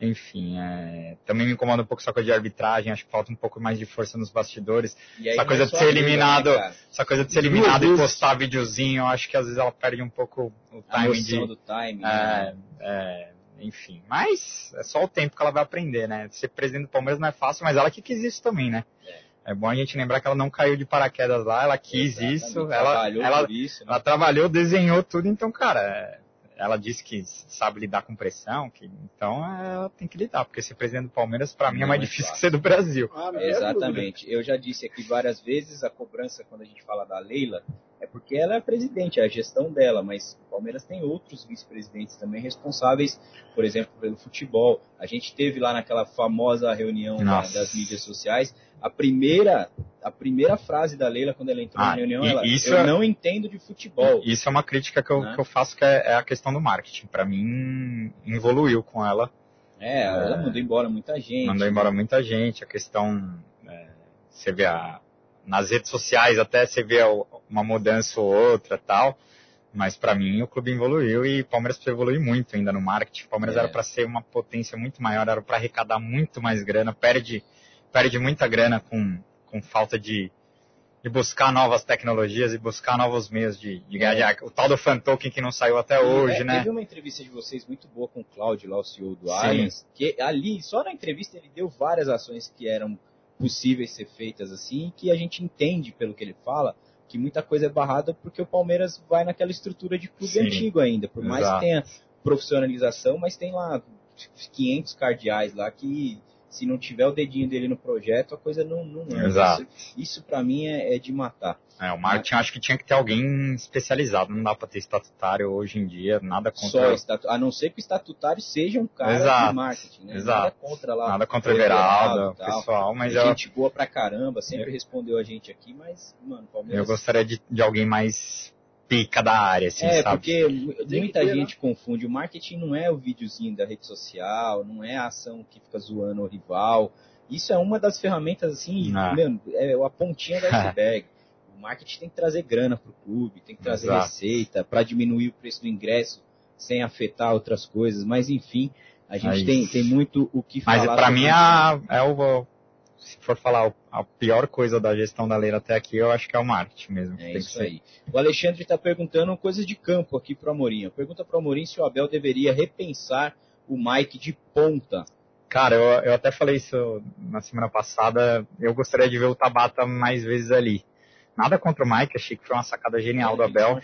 Enfim, é, também me incomoda um pouco essa coisa de arbitragem, acho que falta um pouco mais de força nos bastidores. E aí Essa não coisa é de ser eliminado, né, essa coisa de ser eliminado e postar videozinho, eu acho que às vezes ela perde um pouco o A timing de. do time. né? É, é, enfim, mas é só o tempo que ela vai aprender, né? Ser presidente do Palmeiras não é fácil, mas ela que quis isso também, né? É bom a gente lembrar que ela não caiu de paraquedas lá, ela quis Exatamente, isso, ela, trabalhou ela, por isso, né? ela trabalhou, desenhou tudo, então, cara, ela disse que sabe lidar com pressão, que, então ela tem que lidar, porque ser presidente do Palmeiras, pra mim, é mais é difícil fácil. que ser do Brasil. Ah, é. Exatamente. Eu já disse aqui várias vezes, a cobrança quando a gente fala da Leila é porque ela é a presidente, é a gestão dela, mas o Palmeiras tem outros vice-presidentes também responsáveis, por exemplo, pelo futebol. A gente teve lá naquela famosa reunião das mídias sociais, a primeira, a primeira frase da Leila quando ela entrou Ah, na reunião, ela, isso eu é- não entendo de futebol. Isso é uma crítica que eu, Né? que eu faço, que é, é a questão do marketing. Pra mim, evoluiu com ela, É, ela mandou embora muita gente. mandou embora muita gente, a questão, é, você vê a, nas redes sociais até você vê uma mudança ou outra tal, mas pra mim o clube evoluiu e o Palmeiras precisa evoluir muito ainda no marketing. O Palmeiras É. era pra ser uma potência muito maior, era pra arrecadar muito mais grana, perde, perde muita grana com, com falta de, de buscar novas tecnologias e buscar novos meios de, de ganhar. É. O tal do fan token que não saiu até hoje, É, né? Teve uma entrevista de vocês muito boa com o Cláudio, lá o CEO do. Allianz, que ali, só na entrevista, ele deu várias ações que eram possíveis ser feitas assim, que a gente entende pelo que ele fala, que muita coisa é barrada porque o Palmeiras vai naquela estrutura de clube Sim. antigo ainda, por mais Exato. que tenha profissionalização, mas tem lá 500 cardeais lá que se não tiver o dedinho dele no projeto, a coisa não, não anda. Exato. Isso, isso para mim é, é de matar. É, o marketing eu acho que tinha que ter alguém especializado, não dá pra ter estatutário hoje em dia, nada Só contra, estatu... a não ser que o estatutário seja um cara Exato, de marketing, né? exato. Nada contra lá. nada contra o Everaldo pessoal, mas eu, gente boa pra caramba, sempre respondeu a gente aqui, mas, mano, eu Palmeiras. gostaria de, de alguém mais pica da área, assim, é, sabe? porque mu- que muita ter, né? gente confunde. O marketing não é o videozinho da rede social, não é a ação que fica zoando o rival. Isso é uma das ferramentas, assim, Ah. meu, é a pontinha do iceberg. o marketing tem que trazer grana pro clube, tem que trazer Exato. receita para diminuir o preço do ingresso sem afetar outras coisas. Mas, enfim, a gente Mas- tem, tem muito o que Mas falar. pra sobre mim, a, é o, se for falar a pior coisa da gestão da Leila até aqui, eu acho que é o marketing mesmo. É isso aí. O Alexandre está perguntando coisas de campo aqui pro Amorim. Pergunta pro Amorim se o Abel deveria repensar o Mike de ponta. Cara, eu, eu até falei isso na semana passada. Eu gostaria de ver o Tabata mais vezes ali. Nada contra o Mike, achei que foi uma sacada genial do Ele se Abel.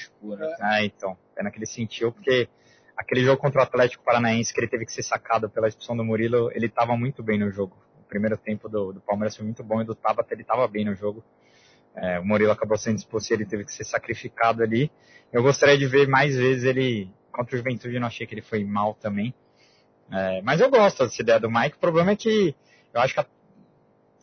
É, então, pena que ele sentiu, porque aquele jogo contra o Atlético Paranaense, que ele teve que ser sacado pela expulsão do Murilo, ele estava muito bem no jogo. Primeiro tempo do, do Palmeiras foi muito bom e do Tabata ele estava bem no jogo. É, o Murilo acabou sendo expulso e ele teve que ser sacrificado ali. Eu gostaria de ver mais vezes ele, contra o Juventude eu não achei que ele foi mal também. É, mas eu gosto dessa ideia do Mike, o problema é que eu acho que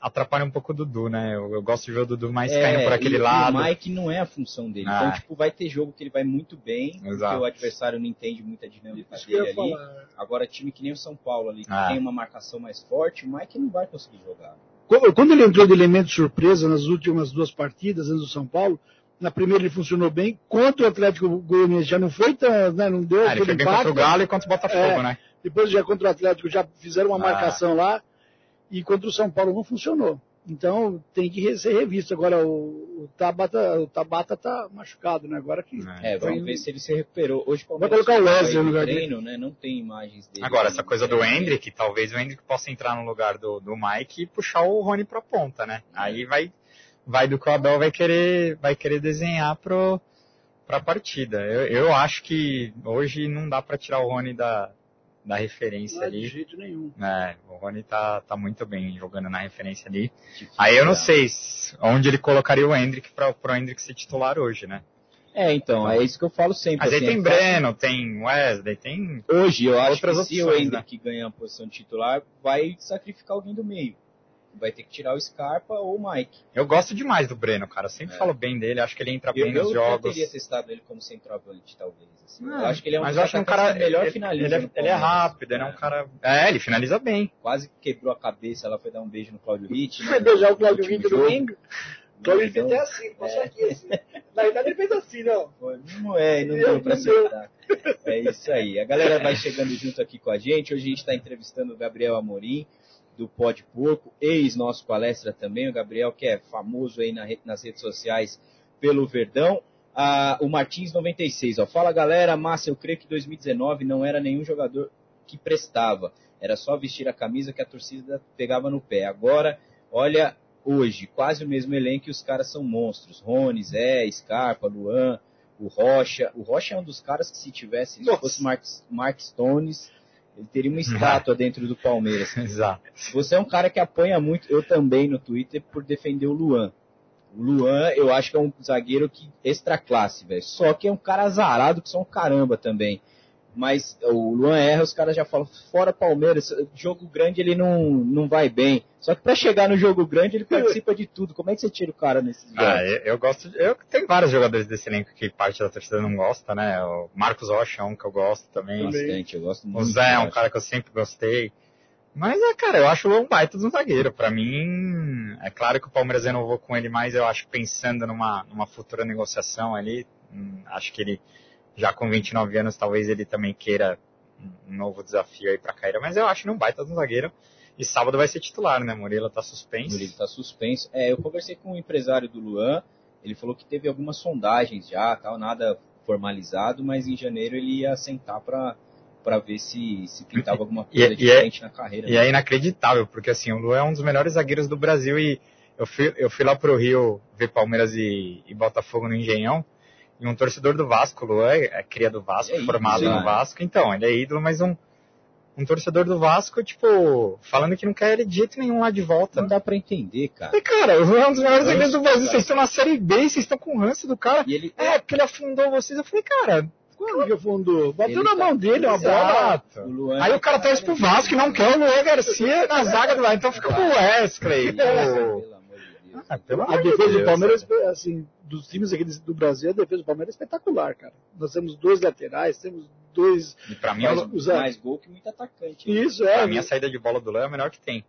atrapalha um pouco o Dudu, né? Eu, eu gosto de ver o Dudu mais caindo por aquele É, e, lado. E o Mike não é a função dele. Ah. Então, tipo, vai ter jogo que ele vai muito bem, Exato. porque o adversário não entende muita dinâmica Isso dele ali. falar. Agora, time que nem o São Paulo ali, que Ah. tem uma marcação mais forte, o Mike não vai conseguir jogar. Quando ele entrou de elemento surpresa nas últimas duas partidas antes do São Paulo, na primeira ele funcionou bem, contra o Atlético Goianiense já não foi tão, né, não deu Ah, ele foi bem impacto. contra o Galo e contra o Botafogo, É. né? Depois já contra o Atlético já fizeram uma Ah. marcação lá e contra o São Paulo não funcionou. Então tem que ser revisto. Agora o, o, Tabata, o Tabata tá machucado, né? Agora que. É, vamos ver se ele se recuperou. Hoje Vai colocar o Wesley no lugar treino, né? Não tem imagens dele. Agora, essa coisa do Hendrick, talvez o Hendrick possa entrar no lugar do, do Mike e puxar o Rony pra ponta, né? Aí vai, vai do que o Abel vai querer, vai querer desenhar pro, pra partida. Eu, eu acho que hoje não dá para tirar o Rony da, da referência não é ali. de jeito nenhum. É, o Rony tá, tá muito bem jogando na referência ali. Aí eu não sei se- onde ele colocaria o Hendrick para pro Hendrick ser titular hoje, né? É, então, é isso que eu falo sempre. Mas aí assim, tem é Breno, tem Wesley, tem. Hoje, eu acho que Outras se o opções, Hendrick ganhar a posição de titular, vai sacrificar alguém do meio. Vai ter que tirar o Scarpa ou o Mike. Eu gosto demais do Breno, cara. Eu sempre É. falo bem dele, acho que ele entra Eu, bem nos eu jogos. teria testado ele como centroavante, talvez. assim. Ah, eu acho que ele é um mas eu acho que é um cara que melhor ele, finaliza. ele, é, ele é rápido, ele é um cara. É, ele finaliza bem. Quase quebrou a cabeça, ela foi dar um beijo no Cláudio Ritt. né, Foi beijar o Claudio Ritt domingo. O Claudio Ritt Então, até assim, passou aqui assim. Na verdade ele fez assim, não. Foi, Não é, não deu pra não acertar. É isso aí. A galera vai chegando junto aqui com a gente. Hoje a gente está entrevistando o Gabriel Amorim, do Pode Porco, ex-nosso palestra também. O Gabriel, que é famoso aí nas redes sociais pelo Verdão. Ah, o Martins 96, ó. Fala galera, massa, eu creio que 2019 não era nenhum jogador que prestava. Era só vestir a camisa que a torcida pegava no pé. Agora, olha, hoje, quase o mesmo elenco e os caras são monstros. Rony, Zé, Scarpa, Luan, o Rocha. O Rocha é um dos caras que se tivesse, se fosse Mark, Mark Stones, ele teria uma estátua dentro do Palmeiras. Exato. Você é um cara que apanha muito, eu também no Twitter, por defender o Luan. O Luan, eu acho que é um zagueiro que extra classe, velho. Só que é um cara azarado que são um caramba também. Mas o Luan erra, os caras já falam, fora Palmeiras, jogo grande ele não, não vai bem. Só que pra chegar no jogo grande ele participa de tudo. Como é que você tira o cara nesses jogos? Ah, eu, eu gosto. de- Eu tenho vários jogadores desse elenco que parte da torcida não gosta, né? O Marcos Rocha é um que eu gosto também. Bastante, eu gosto O muito. Zé é um cara que eu sempre gostei. Mas é, cara, eu acho o Luan um baita de um zagueiro. Pra mim, é claro que o Palmeiras renovou com ele, mas eu acho que pensando numa, numa futura negociação ali, hum, acho que ele, já com 29 anos, talvez ele também queira um novo desafio aí pra carreira. Mas eu acho ele um baita de um zagueiro. E sábado vai ser titular, né? Murilo tá suspenso. Murilo tá suspenso. É, eu conversei com o empresário do Luan, ele falou que teve algumas sondagens já, tal, nada formalizado, mas em janeiro ele ia sentar pra, pra ver se, se pintava alguma E- coisa e é- diferente na carreira. E né? é inacreditável, porque assim, o Luan é um dos melhores zagueiros do Brasil e eu fui, eu fui lá pro Rio ver Palmeiras e, e Botafogo no Engenhão, e um torcedor do Vasco, Luan é, é cria do Vasco, É ídolo, formado né? no Vasco, então, ele é ídolo, mas um, um torcedor do Vasco, tipo, falando que não quer ele de jeito nenhum lá de volta. Não dá pra entender, cara. E, cara, o Luan é um dos melhores Ranço, zagueiros do Brasil, vocês estão na Série B, vocês estão com o ranço do cara. E ele, É, porque ele afundou vocês. Eu falei, cara, Quando que afundou? Bateu Ele na tá- mão dele, uma bola. Aí o cara torce pro Vasco e não quer o Luan Garcia na zaga do lado, então fica com o Wesley. Pelo Ah, A defesa do Deus, Palmeiras, cara. assim, dos times aqui do Brasil, a defesa do Palmeiras é espetacular, cara. Nós temos dois laterais, temos dois. E pra mim, Faz o- Usa- mais gol que muito atacante. Isso é. pra mim a saída de bola do Luan é a melhor que tem.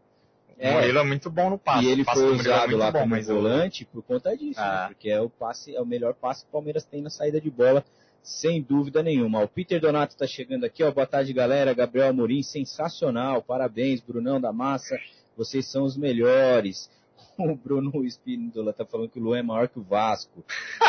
É. O Murilo é muito bom no passe. E ele foi do é usado lá bom, como mas o- volante por conta disso, Ah. né? porque é o passe, é o melhor passe que o Palmeiras tem na saída de bola, sem dúvida nenhuma. O Peter Donato está chegando aqui, ó. Boa tarde, galera. Gabriel Amorim, sensacional. Parabéns, Brunão da Massa. Vocês são os melhores. O Bruno Espíndola tá falando que o Luan é maior que o Vasco.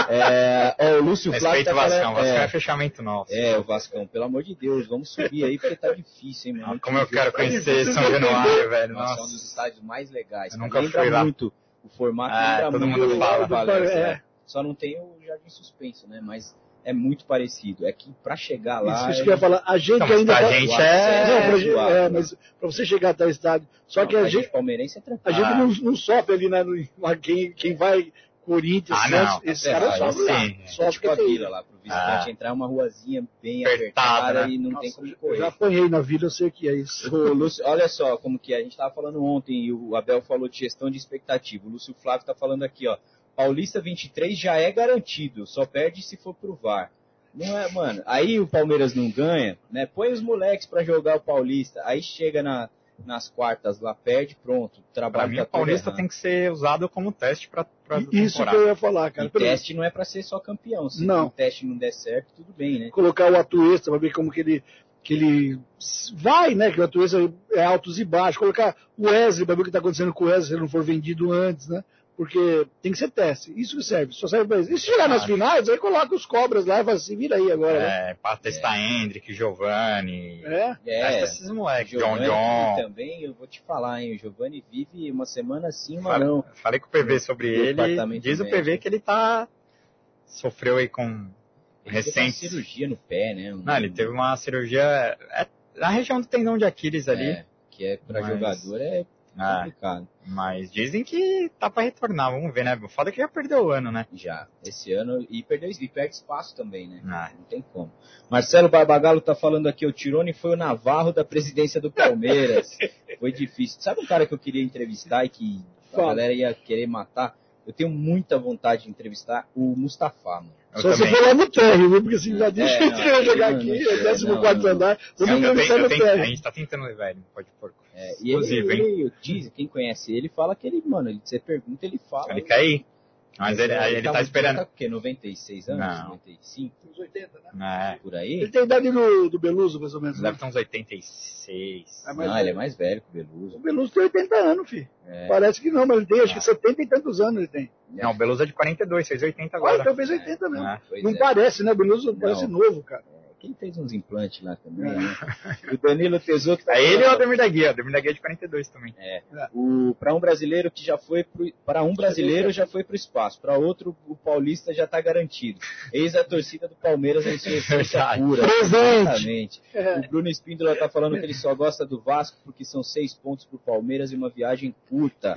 É, ó, o Lúcio Flávio tá Vascão, falando, Vascão é, é, fechamento nosso. é, o Vascão, pelo amor de Deus, vamos subir aí porque tá difícil, hein, mano. Ah, Como eu quero conhecer São Januário, velho. Nossa, é um dos Nossa. estádios mais legais. Eu nunca fui lá. muito. O formato Ah, todo mundo fala. Valência, É. Só não tem o Jardim Suspenso, né? Mas é muito parecido. É que pra chegar lá. Isso é- que eu ia falar. A gente Então, ainda. pra tá- gente é... Não, pra é gente- zoado, é, mas pra você chegar até o estádio. Só que Não, a gente, palmeirense é a tranquilo. gente Ah. não, não sofre ali, né? no- quem, quem vai Corinthians, Ah, Santos, não, esses é, caras sofrem lá. sim. É Sofrem tipo a que vila lá, pro visitante Ah. entrar uma ruazinha bem Apertada, apertada né? e não Nossa, tem como eu correr. já apanhei na vida, eu sei o que é isso. O Lúcio, olha só como que é. A gente estava falando ontem e o Abel falou de gestão de expectativa. O Lúcio Flávio está falando aqui, ó. Paulista 23 já é garantido, só perde se for pro VAR. Não é, mano. Aí o Palmeiras não ganha, né? Põe os moleques para jogar o Paulista. Aí chega na, nas quartas lá, perde, pronto. O Pra trabalho mim, tá o Paulista errado. tem que ser usado como teste pra, pra Isso que eu ia falar, cara. E teste não é para ser só campeão. Se Não. o teste não der certo, tudo bem, né? Colocar o Atuesta pra ver como que ele que ele vai, né? Que a natureza é altos e baixos. Colocar o Wesley para ver o que está acontecendo com o Wesley se ele não for vendido antes, né? Porque tem que ser teste. Isso que serve. Só serve para isso. E se chegar nas finais, aí coloca os cobras lá e fala assim, vira aí agora. né? É, pra testar Hendrick, Giovanni. É. É, esses moleques. John Giovanni John. também, eu vou te falar, hein, o Giovanni vive uma semana sim, uma Falei, não. falei com o PV sobre Do ele. Diz o. PV que ele tá. Sofreu aí com. Ele teve uma Recente. cirurgia no pé, né? Um- Não, ele teve uma cirurgia. É, na região do tendão de Aquiles ali. É, que é pra Mas- jogador é Ah, complicado. mas dizem que tá pra retornar. Vamos ver, né? Foda que já perdeu o ano, né? Já, esse ano, e perdeu e perde espaço também, né? Ah, Não tem como. Marcelo Barbagallo tá falando aqui, o Tirone foi o Navarro da presidência do Palmeiras. foi difícil. Sabe um cara que eu queria entrevistar e que a Fala. galera ia querer matar? Eu tenho muita vontade de entrevistar o Mustafa, mano. eu Só se for lá no térreo, viu? Porque assim, já disse É, que não, eu ia jogar aqui, é não, 14 não, quarto não. andar, vamos entrevistar no tenho- a térreo. gente tá tentando levar ele, não pode porco. É, e ele, Inclusive, hein? ele diz, quem conhece ele, fala que ele, mano, ele, você pergunta, ele fala. Ele quer ir. Mas ele, ele tá muito- esperando. Tá com o quê? 96 anos? Não. 95? Uns 80, né? É, Por aí? Ele tem a idade do, do Beluso, mais ou menos. deve Né? ter uns 86. É Não, ele é velho. mais velho que o Beluso. O Beluso tem 80 anos, filho. É. Parece que não, mas ele tem acho que 70 e tantos anos ele tem. Não, o Beluso é de 42, fez 80 Ah, agora. então fez 80 mesmo. É. Pois Não é. parece, né? O Beluso parece Não. novo, cara. Quem fez uns implantes lá também, né? O Danilo Tesouro que tá É ele ou o Ademir da Guia? O Ademir da Guia é de 42 também. o para um brasileiro que já foi para um brasileiro já foi pro espaço, para outro o paulista já tá garantido. Eis a torcida do Palmeiras em sua essência pura. Presente. Exatamente. É. O Bruno Espíndola tá falando que ele só gosta do Vasco porque são seis pontos pro Palmeiras e uma viagem curta.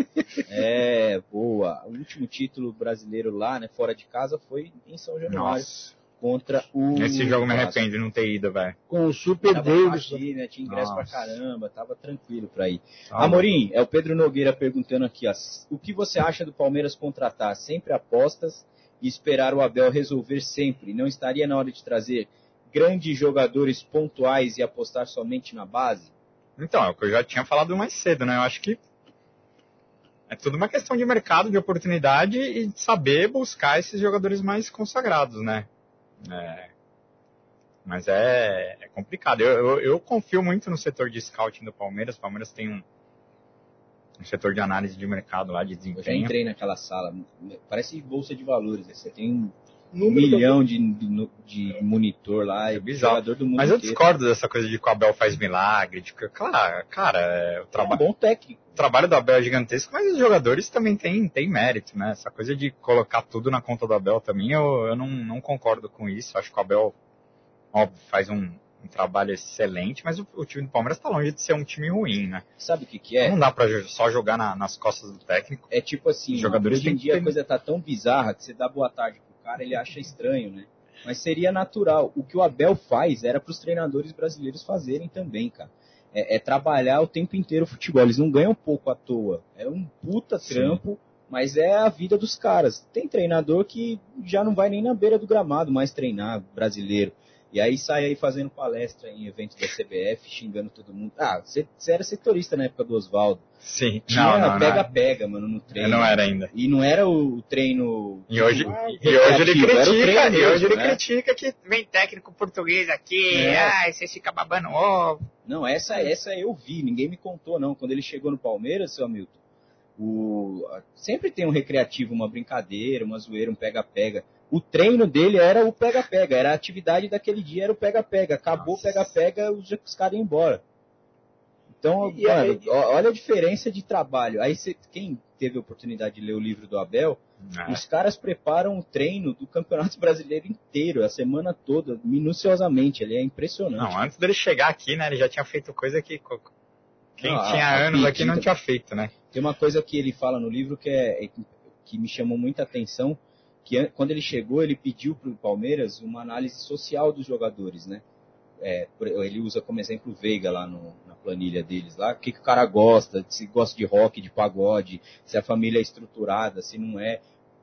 É, boa. O último título brasileiro lá, né, fora de casa, foi em São Januário Nossa. Contra o. Nesse jogo me arrependo de não ter ido, velho. Com o Super Tava aqui, né? Tinha ingresso pra Nossa. caramba, tava tranquilo pra ir. Ah, Amorim, é o Pedro Nogueira perguntando aqui, ó, o que você acha do Palmeiras contratar sempre apostas e esperar o Abel resolver sempre? Não estaria na hora de trazer grandes jogadores pontuais e apostar somente na base? Então, é o que eu já tinha falado mais cedo, né? Eu acho que é tudo uma questão de mercado, de oportunidade e de saber buscar esses jogadores mais consagrados, né? É, mas é, é complicado. Eu, eu, eu confio muito no setor de scouting do Palmeiras. O Palmeiras tem um, um setor de análise de mercado lá, de Eu já desempenho. entrei naquela sala, parece bolsa de valores, né? você tem um Número milhão de, de, de monitor lá, É e bizarro. jogador do mundo Mas eu inteiro. discordo dessa coisa de que o Abel faz milagre. De que, claro, cara, é, o É um trabalho. bom técnico. o trabalho do Abel é gigantesco, mas os jogadores também têm, têm mérito, né? Essa coisa de colocar tudo na conta do Abel também, eu, eu não, não concordo com isso. Acho que o Abel, óbvio, faz um, um trabalho excelente, mas o, o time do Palmeiras está longe de ser um time ruim, né? Sabe o que que é? Não dá pra jo- só jogar na- nas costas do técnico. É tipo assim, Os jogadores hoje em dia a coisa tá tão bizarra que você dá boa tarde pro cara, ele acha estranho, né? Mas seria natural. O que o Abel faz era pros treinadores brasileiros fazerem também, cara. É, é trabalhar o tempo inteiro o futebol. Eles não ganham pouco à toa. É um puta Sim. trampo, mas é a vida dos caras. Tem treinador que já não vai nem na beira do gramado mais treinar, brasileiro. E aí sai aí fazendo palestra em eventos da CBF, xingando todo mundo. Ah, você era setorista na época do Oswaldo. Sim. Tinha não, não, não. pega-pega, mano, no treino. Eu não era ainda. E não era o treino. E hoje, tipo, e hoje ele critica, e hoje ele né? critica que vem técnico português aqui, É. ai, você fica babando ovo. Não, essa, essa eu vi, ninguém me contou, não. Quando ele chegou no Palmeiras, seu Hamilton, o, sempre tem um recreativo, uma brincadeira, uma zoeira, um pega-pega. O treino dele era o pega-pega, era a atividade daquele dia, era o pega-pega. Acabou o pega-pega, os, os caras iam embora. Então, E mano, olha a diferença de trabalho. Aí você, quem teve a oportunidade de ler o livro do Abel, É. Os caras preparam o treino do Campeonato Brasileiro inteiro, a semana toda, minuciosamente. Ele é impressionante. Não, antes dele chegar aqui, né, ele já tinha feito coisa que quem tinha anos aqui não pedida- tinha feito, né? Tem uma coisa que ele fala no livro que, é- que me chamou muita atenção, que an- quando ele chegou, ele pediu para o Palmeiras uma análise social dos jogadores, né? É, ele usa como exemplo o Veiga lá no- na planilha deles lá, o que, que o cara gosta, se gosta de rock, de pagode, se a família é estruturada, se não é.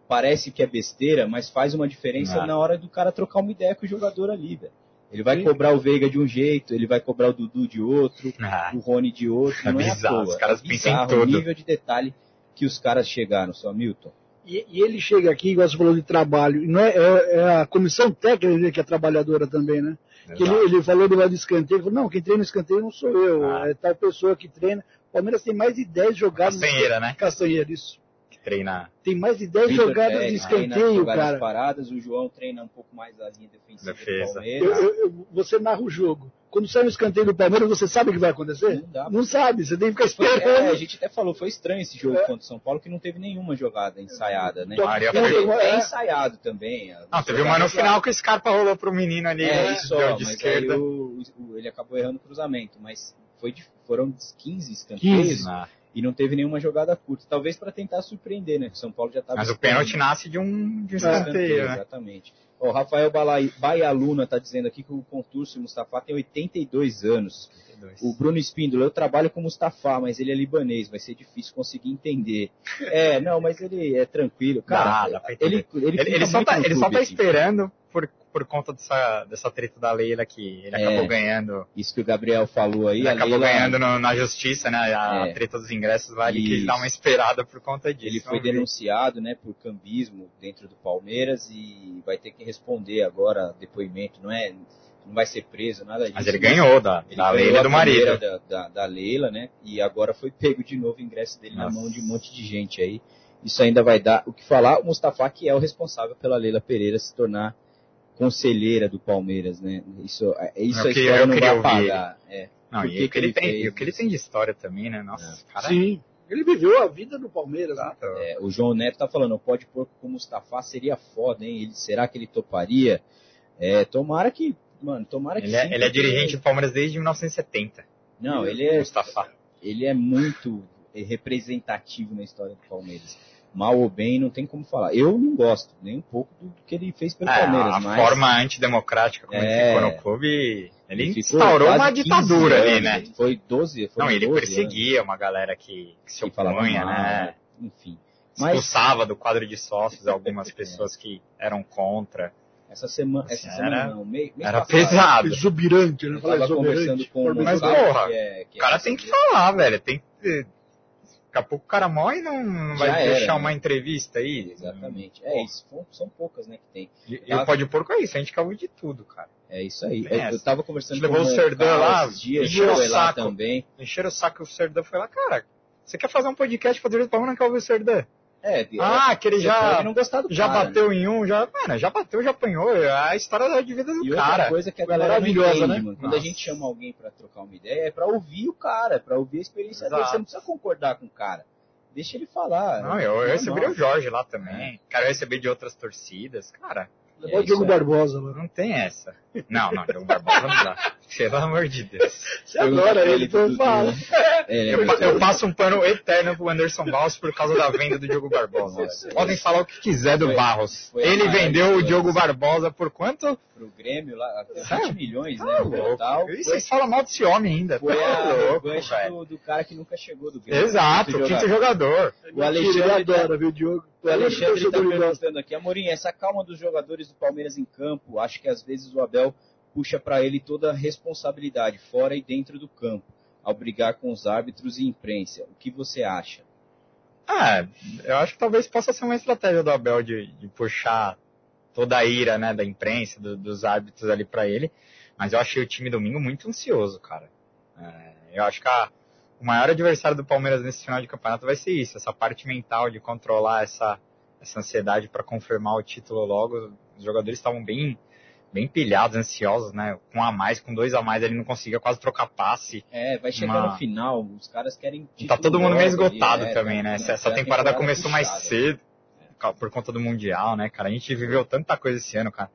Parece que é besteira, mas faz uma diferença Ah. na hora do cara trocar uma ideia com o jogador ali, velho. Ele vai cobrar o Veiga de um jeito, ele vai cobrar o Dudu de outro, Ah, o Rony de outro. É não é à bizarro, toa. os caras é pensam em bizarro tudo. O nível de detalhe que os caras chegaram, seu Hamilton. E, e ele chega aqui, igual você falou de trabalho, e não é, é- é a comissão técnica que é trabalhadora também, né? Que ele, ele falou do lado do escanteio, falou, não, quem treina no escanteio não sou eu, Ah. é tal pessoa que treina. O Palmeiras tem mais de 10 jogadas. Castanheira, né? Castanheira, isso. Que treina Tem mais de 10 Vitor jogadas de escanteio, cara. paradas, o João treina um pouco mais a linha defensiva Defesa. do Palmeiras. Eu- eu- você narra o jogo. Quando sai um escanteio do Palmeiras, você sabe o que vai acontecer? Não dá. Não sabe, você tem que ficar Foi- é, a esperando. gente até falou, foi estranho esse jogo contra o São Paulo, que não teve nenhuma jogada ensaiada, né? Maria Quer dizer, foi- é é. ensaiado também. Não, teve uma no final que o Scarpa rolou pro menino ali, É, né? isso, deu ó, de mas esquerda. aí o- o- ele acabou errando o cruzamento, mas foi de- foram 15 escanteios 15. Ah, e não teve nenhuma jogada curta. Talvez para tentar surpreender, né? O São Paulo já estava Mas o pênalti nasce de um, de um escanteio, né? Exatamente. O Rafael Baialuna está dizendo aqui que o Conturso Mustafa tem 82 anos. O Bruno Espíndola, eu trabalho com Mustafa, mas ele é libanês, vai ser difícil conseguir entender. É, não, mas ele é tranquilo. Cara, Dá, dá ele, ele, Ele, ele só muito tá, ele só tá assim. esperando por, por conta dessa, dessa treta da Leila que ele É. acabou ganhando. Isso que o Gabriel falou aí. Ele acabou Leila- ganhando no- na justiça, né? A É. treta dos ingressos lá, ele quis Isso. dar uma esperada por conta disso. Ele foi denunciado né, por cambismo dentro do Palmeiras e vai ter que responder agora depoimento. Não é, não vai ser preso, nada disso. Mas ele ganhou da, Ele da ganhou Leila do marido. Da, da, da Leila, né? E agora foi pego de novo o ingresso dele na Nossa. mão de um monte de gente aí. Isso ainda vai dar o que falar. O Mustafa, que é o responsável pela Leila Pereira se tornar conselheira do Palmeiras, né? Isso, é- isso a queria- história eu não queria vai apagar. É. Não, e o que que ele tem, o que ele tem de história também, né? Nossa, cara. Sim. Ele viveu a vida do Palmeiras. né? É, o João Neto tá falando, o pode porco com o Mustafa seria foda, hein? Ele, será que ele toparia? É, tomara que, mano, tomara que Ele é, sim, ele é dirigente do Palmeiras desde 1970. Não, ele é, Mustafa. ele é muito representativo na história do Palmeiras. Mal ou bem, não tem como falar. Eu não gosto nem um pouco do que ele fez pelo É, Palmeiras, a mas forma antidemocrática como É. ele ficou no clube, ele, ficou instaurou uma 15 ditadura ali, anos, né? Foi 12, foi Não, ele 12 perseguia uma galera que, que se anos, opunha, mal, né? Enfim. Mas Expulsava do quadro de sócios algumas pessoas que eram contra. essa semana, essa Era- semana não, mês, mês Era passado, pesado. Exuberante, né? Eu tava conversando exuberante. com o Mas, porra, que é, que O é cara tem que falar, velho. Tem que. Daqui a pouco o cara morre e não, não vai era, deixar né? uma entrevista aí. Exatamente. É isso. São, são poucas, né, que tem. E, e o pó de porco é isso, a gente acabou de tudo, cara. É isso aí. Tem Eu, tava conversando levou o Serdã lá, dias, encheu o saco. também. Encheram o saco o Serdã foi lá, cara. Você quer fazer um podcast pra direito do Palmeiras, não quer ouvir o Serdã? É, Ah, que ele já, já cara, bateu em um, já, mano, já bateu, já apanhou. É a história de vida do E outra cara. coisa que a galera maravilhosa, entende, né? mano. Quando a gente chama alguém pra trocar uma ideia, é pra ouvir o cara, é pra ouvir a experiência dele. Exato. Você não precisa concordar com o cara. Deixa ele falar. Não, eu, eu É recebi normal. o Jorge lá também. Quero receber de outras torcidas. Cara, É o Diogo. Barbosa, mano. não tem essa. Não, não, Diogo Barbosa não dá. Pelo amor de Deus. Você adora ele, então fala. né? É, Eu, eu passo um pano eterno pro Anderson Barros por causa da venda do Diogo Barbosa. Podem falar o que quiser do Foi- Barros. foi Ele vendeu o. Diogo Barbosa por quanto? pro Grêmio lá, até Sério? 20 milhões, né? Tá louco. total. E vocês falam mal desse homem ainda. foi Tá a louco, do, do cara que nunca chegou do Grêmio. Exato, o quinto jogador. O Alexandre ele tá- adora, viu, Diogo? O Alexandre tá gosta. perguntando aqui, Amorim, essa calma dos jogadores do Palmeiras em campo, acho que às vezes o Abel puxa para ele toda a responsabilidade, fora e dentro do campo, ao brigar com os árbitros e imprensa. O que você acha? Ah, eu acho que talvez possa ser uma estratégia do Abel de, de puxar toda a ira né, da imprensa, do- dos árbitros ali pra ele. Mas eu achei o time domingo muito ansioso, cara. É, eu acho que a- o maior adversário do Palmeiras nesse final de campeonato vai ser isso, essa parte mental de controlar essa, essa ansiedade para confirmar o título logo. Os jogadores estavam bem, bem pilhados, ansiosos, né? Com um a mais, com dois a mais, ele não conseguia quase trocar passe. É, vai chegar Uma- no final, os caras querem Tá todo mundo meio logo ali, esgotado é, também, tá- né? Essa, essa é a temporada começou mais puxada. cedo ca- por conta do Mundial, né, cara? A gente viveu tanta coisa esse ano, cara.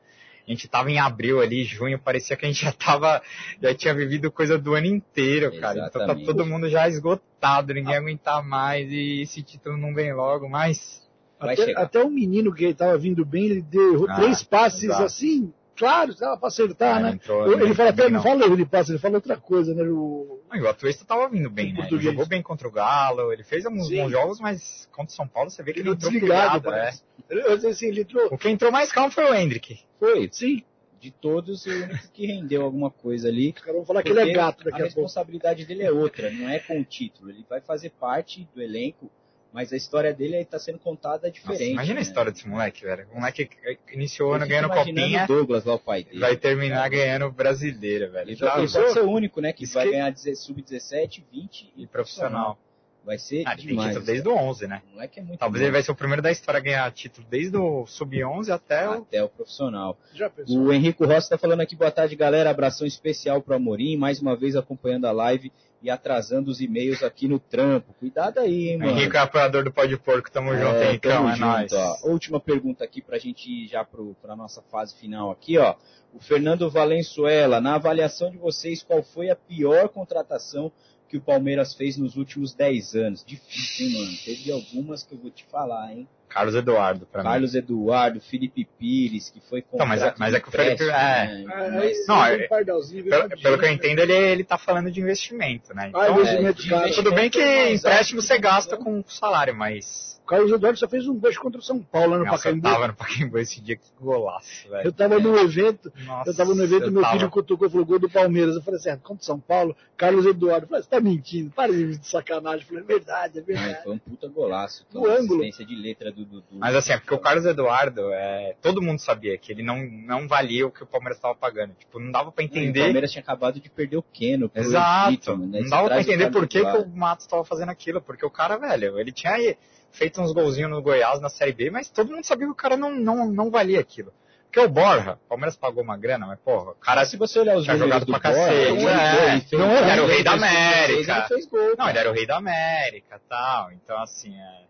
A gente tava em abril ali, junho, parecia que a gente já tava, já tinha vivido coisa do ano inteiro, cara. Então tá Exatamente. todo mundo já esgotado, ninguém aguenta mais e esse título não vem logo, mas Vai Até, chegar. até o menino que estava vindo bem, ele deu Ah, três passes exato. assim, claro, dava pra acertar, Ah, né? ele entrou- ele fala até, não. fala erro de passe, ele fala outra coisa, né? O, o Atuesta tava vindo bem, né? Ele português. jogou bem contra o Galo, ele fez alguns Sim. bons jogos, mas contra o São Paulo você vê que ele, ele entrou desligado, pilhado, é. assim, ele entrou. O que entrou mais calmo foi o Hendrick. Foi, Sim, de todos, o único que rendeu alguma coisa ali. os caras vão falar que ele é gato daqui a a pouco. responsabilidade dele é outra, não é com o título. Ele vai fazer parte do elenco, mas a história dele está sendo contada diferente. Nossa, imagina né? a história desse moleque, velho. O moleque iniciou o ano ganhando copinha, o Douglas lá, o pai dele. vai terminar ganhando brasileira, velho. Ele, Já ele pensou? pode ser o único, né, que Isso vai que- ganhar deze- sub-17, 20 E profissional. Vai ser Ah, ele tem demais. título desde o 11, né? O moleque é muito Talvez bom. ele vai ser o primeiro da história a ganhar título desde o sub-11 até o... até o profissional. Já pensou? O Henrico Rossi está falando aqui, boa tarde, galera. Abração especial para Amorim, mais uma vez acompanhando a live e atrasando os e-mails aqui no trampo. Cuidado aí, hein, mano. Henrique apoiador do Pó de Porco, tamo junto, É, Henricão, tamo é junto, nóis. ó. Última pergunta aqui pra gente ir já pro, pra nossa fase final aqui, ó. O Fernando Valenzuela, na avaliação de vocês, qual foi a pior contratação que o Palmeiras fez nos últimos 10 anos? Difícil, hein, mano? Teve algumas que eu vou te falar, hein? Carlos Eduardo, pra mim. Carlos Eduardo, Felipe Pires, que foi Então, mas é- mas é que o Felipe- é. né? Ah, Mas- aí, Não, é- um pardalzinho, Pelo, pelo que eu entendo, ele, ele tá falando de investimento, né? Ah, Então, investimento, cara. investimento. tudo bem que é mais empréstimo você que gasta não. com salário, mas... O Carlos Eduardo só fez um beijo contra o São Paulo lá no Nossa, eu Pacaembu. tava no Pacaembu esse dia, que golaço, velho. Eu tava no evento, Nossa, eu tava no evento, eu meu tava- filho cutucou e falou gol do Palmeiras. Eu falei assim, ah, contra o São Paulo, Carlos Eduardo. Eu falei, você tá mentindo, para de sacanagem. Eu falei, é verdade, é Ai, verdade. foi um puta golaço. No Então, ângulo. assistência de letra do Dudu. Mas assim, é porque o Carlos Eduardo, é, todo mundo sabia que ele não, não valia o que o Palmeiras estava pagando. Tipo, não dava pra E O entender. Palmeiras tinha acabado de perder o Keno. pro Exato. Egito, né? Não dava pra entender por que, que o Matos estava fazendo aquilo. Porque o cara, velho, ele tinha aí feito uns golzinhos no Goiás na Série B, mas todo mundo sabia que o cara não, não, não valia aquilo. Porque o Borja, o Palmeiras pagou uma grana, mas porra, o cara. Cara, se você olhar os tinha números jogado do pra Borja, cacete, ele é. ele Não, ele era o rei da fez 16, América. Ele fez gol. Não, ele era o rei da América tal. Então, assim, é.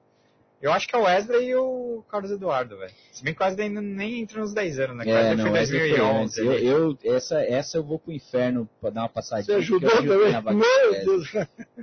Eu acho que é o Wesley e o Carlos Eduardo, velho. Se bem que o Wesley ainda nem entra nos 10 anos, né? É, não, foi em essa foi 2011. antes. Eu, eu- essa, essa eu vou pro inferno pra dar uma passadinha. Você ajudou também? Meu é, Deus.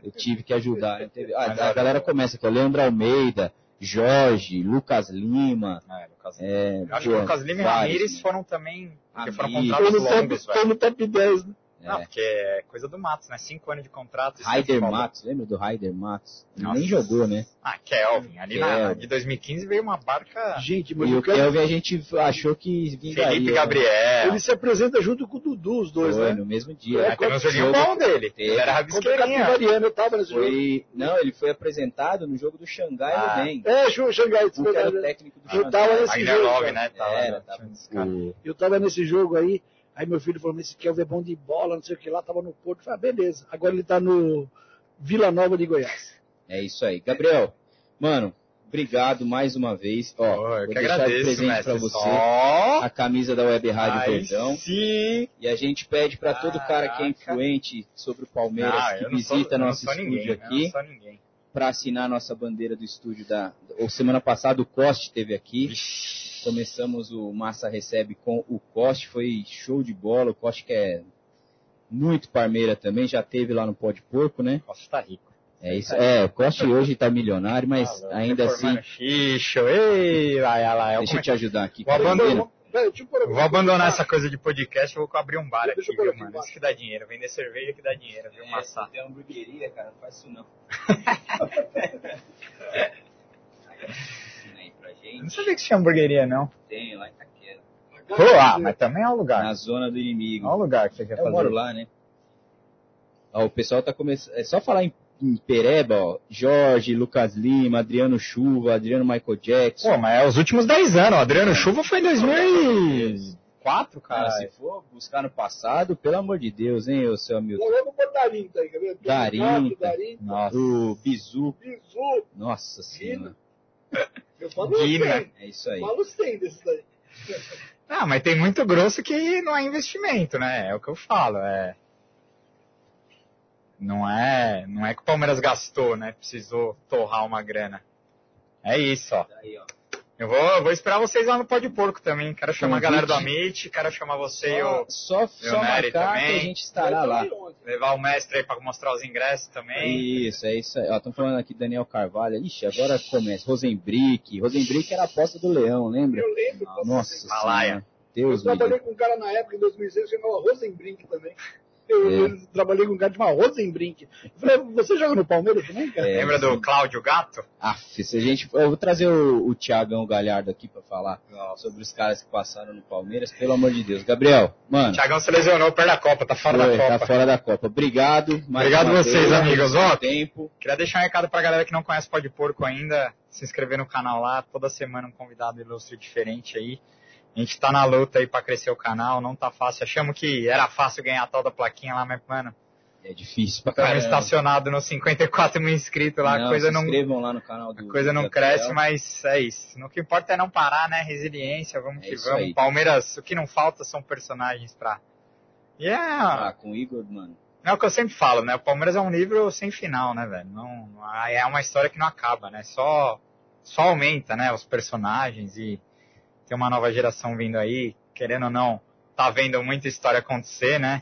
Eu tive que ajudar. né? Ah, a galera começa aqui, ó, Leandro Almeida, Jorge, Lucas Lima. É, Lucas É, Eu acho pô, que o Lucas Lima e Ramires né? foram também. Porque foram contratos no, top, longos, tô velho. no top 10, né? Não, É. porque é coisa do Matos, né? Cinco anos de contrato. é Raider. Matos, lembra do Raider Matos? Nossa. nem jogou, né? Ah, Kelvin. Ali na, Kelvin. de 2015 veio uma barca. Gente, mas E o o Kelvin a gente achou que vingaria. Felipe né? Gabriel. ele se apresenta junto com o Dudu, os dois, Foi né? no mesmo dia. É, Aí teve um joguinho jogo- bom dele. Teve. Ele era o rabisqueirinha. Tava nesse jogo. Foi... Não, ele foi apresentado no jogo do Xangai Ah. no REM. É, Xu- Xangai, é O que era o técnico do Eu tava Xangai. nesse Wagner jogo, Love, né? Tava, né? o- Eu tava nesse jogo aí, aí meu filho falou, esse Kelvin é bom de bola, não sei o que lá, tava no Porto. Eu falei, ah, beleza. Agora ele tá no Vila Nova de Goiás. É isso aí. Gabriel, mano, obrigado mais uma vez. Ó, eu vou que deixar de agradeço, presente mestre. pra você Só... a camisa da Web Rádio Verdão. sim. E a gente pede pra todo cara que é influente sobre o Palmeiras, Não, que sou- visita não nosso sou estúdio ninguém, aqui, não sou ninguém. pra assinar nossa bandeira do estúdio da. Ou semana passada o Coste esteve aqui. Vixe. Começamos o Massa Recebe com o Coste, foi show de bola. O Coste que é muito parmeira também, já teve lá no Pó de Porco, né? Nossa, tá rico. É isso. É, o Coste hoje tá milionário, mas louco, ainda assim, Xixo, ei, lá, lá, eu deixa eu te ajudar aqui. Vou abandonar. Vou abandonar essa coisa de podcast, eu vou abrir um bar Deixa aqui, viu, mano? Isso que dá dinheiro, vender cerveja que dá dinheiro, viu, Massa? tem hamburgueria, cara, não faz isso não. aí pra Eu gente. Não sabia que tinha hamburgueria, não. Tem lá em Itaquera. Pô, ah, mas também é o lugar. Na zona do inimigo. Olha o lugar que você quer Eu fazer. moro lá, né? Ó, o pessoal tá começando. É só falar em, em Pereba, ó. Jorge, Lucas Lima, Adriano Chuva, Adriano Michael Jackson. Pô, mas é os últimos 10 anos. O Adriano Chuva foi em 2004, Cara, cara. se for buscar no passado, pelo amor de Deus, hein, ô seu. Nós vamos pôr Darim, tá aí, quer ver? Darim, Nossa. O Bizu. Bizu. Nossa senhora. Eu falo Guina. 100. É isso aí. Falo 100 desses daí. Ah, mas tem muito grosso que não é investimento, né? É o que eu falo, é... Não é, não é que o Palmeiras gastou, né? Precisou torrar uma grana. É isso, ó. Aí, ó. Eu vou, vou esperar vocês lá no Pó de Porco também. Quero chamar a Convite. galera do Amit, quero chamar você e o, Só, só, só Nery também. que a gente estará lá. levar o mestre aí pra mostrar os ingressos também. Isso, é isso aí. Ó, estão falando aqui Daniel Carvalho. Ixi, agora começa. Rosenbrick. Rosenbrick era a aposta do Leão, lembra? Eu lembro. Nossa senhora. Deus Eu trabalhei livre. com um cara na época, em 2006, que chamava Rosenbrink também. Eu, eu trabalhei com um cara de uma Rosenbrink. Eu falei, você joga no Palmeiras também, cara? É, Lembra do Cláudio Gato? Ah, se a gente. Eu vou trazer o, o Tiagão Galhardo aqui pra falar Nossa. sobre os caras que passaram no Palmeiras, pelo amor de Deus. Gabriel, mano. O Tiagão se lesionou perto da Copa, tá fora foi, da Copa. Tá fora da Copa. Obrigado. Obrigado vocês, vez, amigos. Ó, tempo. Queria deixar um recado pra galera que não conhece Pode Porco ainda, se inscrever no canal lá, toda semana um convidado ilustre diferente aí. A gente tá na luta aí para crescer o canal, não tá fácil. Achamos que era fácil ganhar a tal da plaquinha lá, mas, mano. É difícil pra caramba. Estacionado nos 54 mil inscritos lá, não, a coisa se não. inscrevam lá no canal do. A coisa não cresce, mas é isso. No que importa é não parar, né? Resiliência, vamos é que vamos. Aí. Palmeiras, o que não falta são personagens pra. E yeah. Ah, com o Igor, mano. É o que eu sempre falo, né? O Palmeiras é um livro sem final, né, velho? Não, é uma história que não acaba, né? Só, só aumenta, né? Os personagens e tem uma nova geração vindo aí, querendo ou não, tá vendo muita história acontecer, né?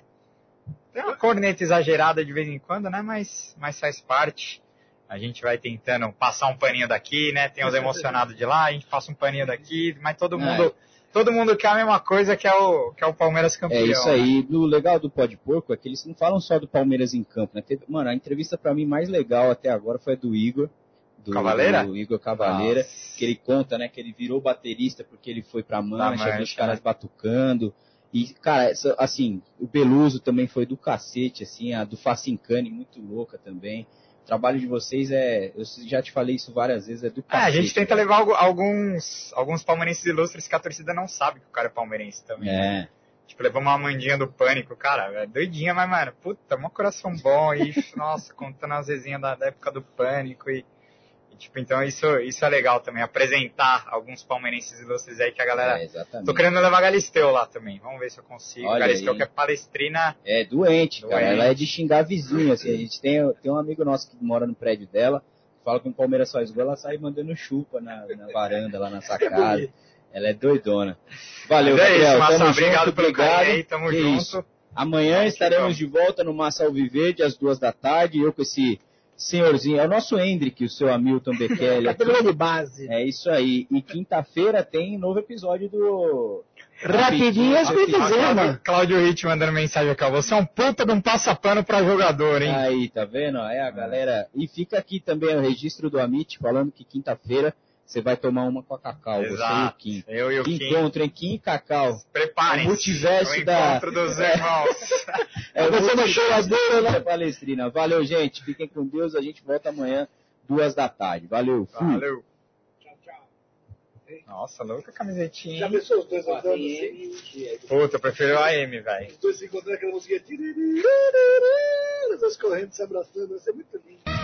Tem uma corneta exagerada de vez em quando, né? Mas, mas faz parte. A gente vai tentando passar um paninho daqui, né? Tem os emocionados de lá, a gente passa um paninho daqui, mas todo é. mundo, todo mundo quer a mesma coisa que é o, que é o Palmeiras campeão. É isso aí. Né? O legal do Pode Porco é que eles não falam só do Palmeiras em campo, né? Mano, a entrevista para mim mais legal até agora foi a do Igor do, Cavaleira? do Igor Cavaleira, Nossa. que ele conta, né, que ele virou baterista porque ele foi pra mancha, viu os caras né? batucando. E, cara, assim, o Beluso também foi do cacete, assim, a do Facincani, muito louca também. O trabalho de vocês é, eu já te falei isso várias vezes, é do cacete. É, a gente tenta levar alguns, alguns palmeirenses ilustres que a torcida não sabe que o cara é palmeirense também. É. Né? Tipo, levamos uma mandinha do pânico, cara, é doidinha, mas, mano, puta, um coração bom e, nossa, contando as resenhas da, da época do pânico e Tipo, então isso, isso é legal também, apresentar alguns palmeirenses ilustres aí que a galera. É, exatamente. Tô querendo levar Galisteu lá também. Vamos ver se eu consigo. Olha Galisteu aí. que é palestrina. É doente, doente, cara. Ela é de xingar vizinho, assim. A gente tem, tem um amigo nosso que mora no prédio dela, fala que o Palmeiras faz gol, ela sai mandando chupa na, na varanda, lá na sacada. ela é doidona. Valeu, Mas é Gabriel. Isso, tamo obrigado junto, pelo obrigado. Aí, tamo que junto. Isso. Amanhã estaremos de volta no Massa Alviverde, às duas da tarde. Eu com esse senhorzinho, é o nosso Hendrick, o seu Hamilton Bekele. Categoria de base. É isso aí. E quinta-feira tem novo episódio do. Rapidinhas com Cláudio, Cláudio Ritt mandando mensagem aqui, ó. Você é um puta de um passapano pra jogador, hein? Aí, tá vendo? É a galera. E fica aqui também o registro do Amit falando que quinta-feira você vai tomar uma com a Cacau, Exato. você e o Kim. Eu e o Kim. encontro, hein? Kim e Cacau. Preparem-se. O multiverso da... encontro dos irmãos. é você da choradeira, né? Palestrina. Valeu, gente. Fiquem com Deus. A gente volta amanhã, duas da tarde. Valeu. Fui. Valeu. Tchau, tchau. Nossa, louca camisetinha. Já pensou os dois andando assim? Puta, eu prefiro o AM, velho. Os dois se encontrando aquela musiquinha. Os dois correndo, se abraçando. Vai ser muito lindo.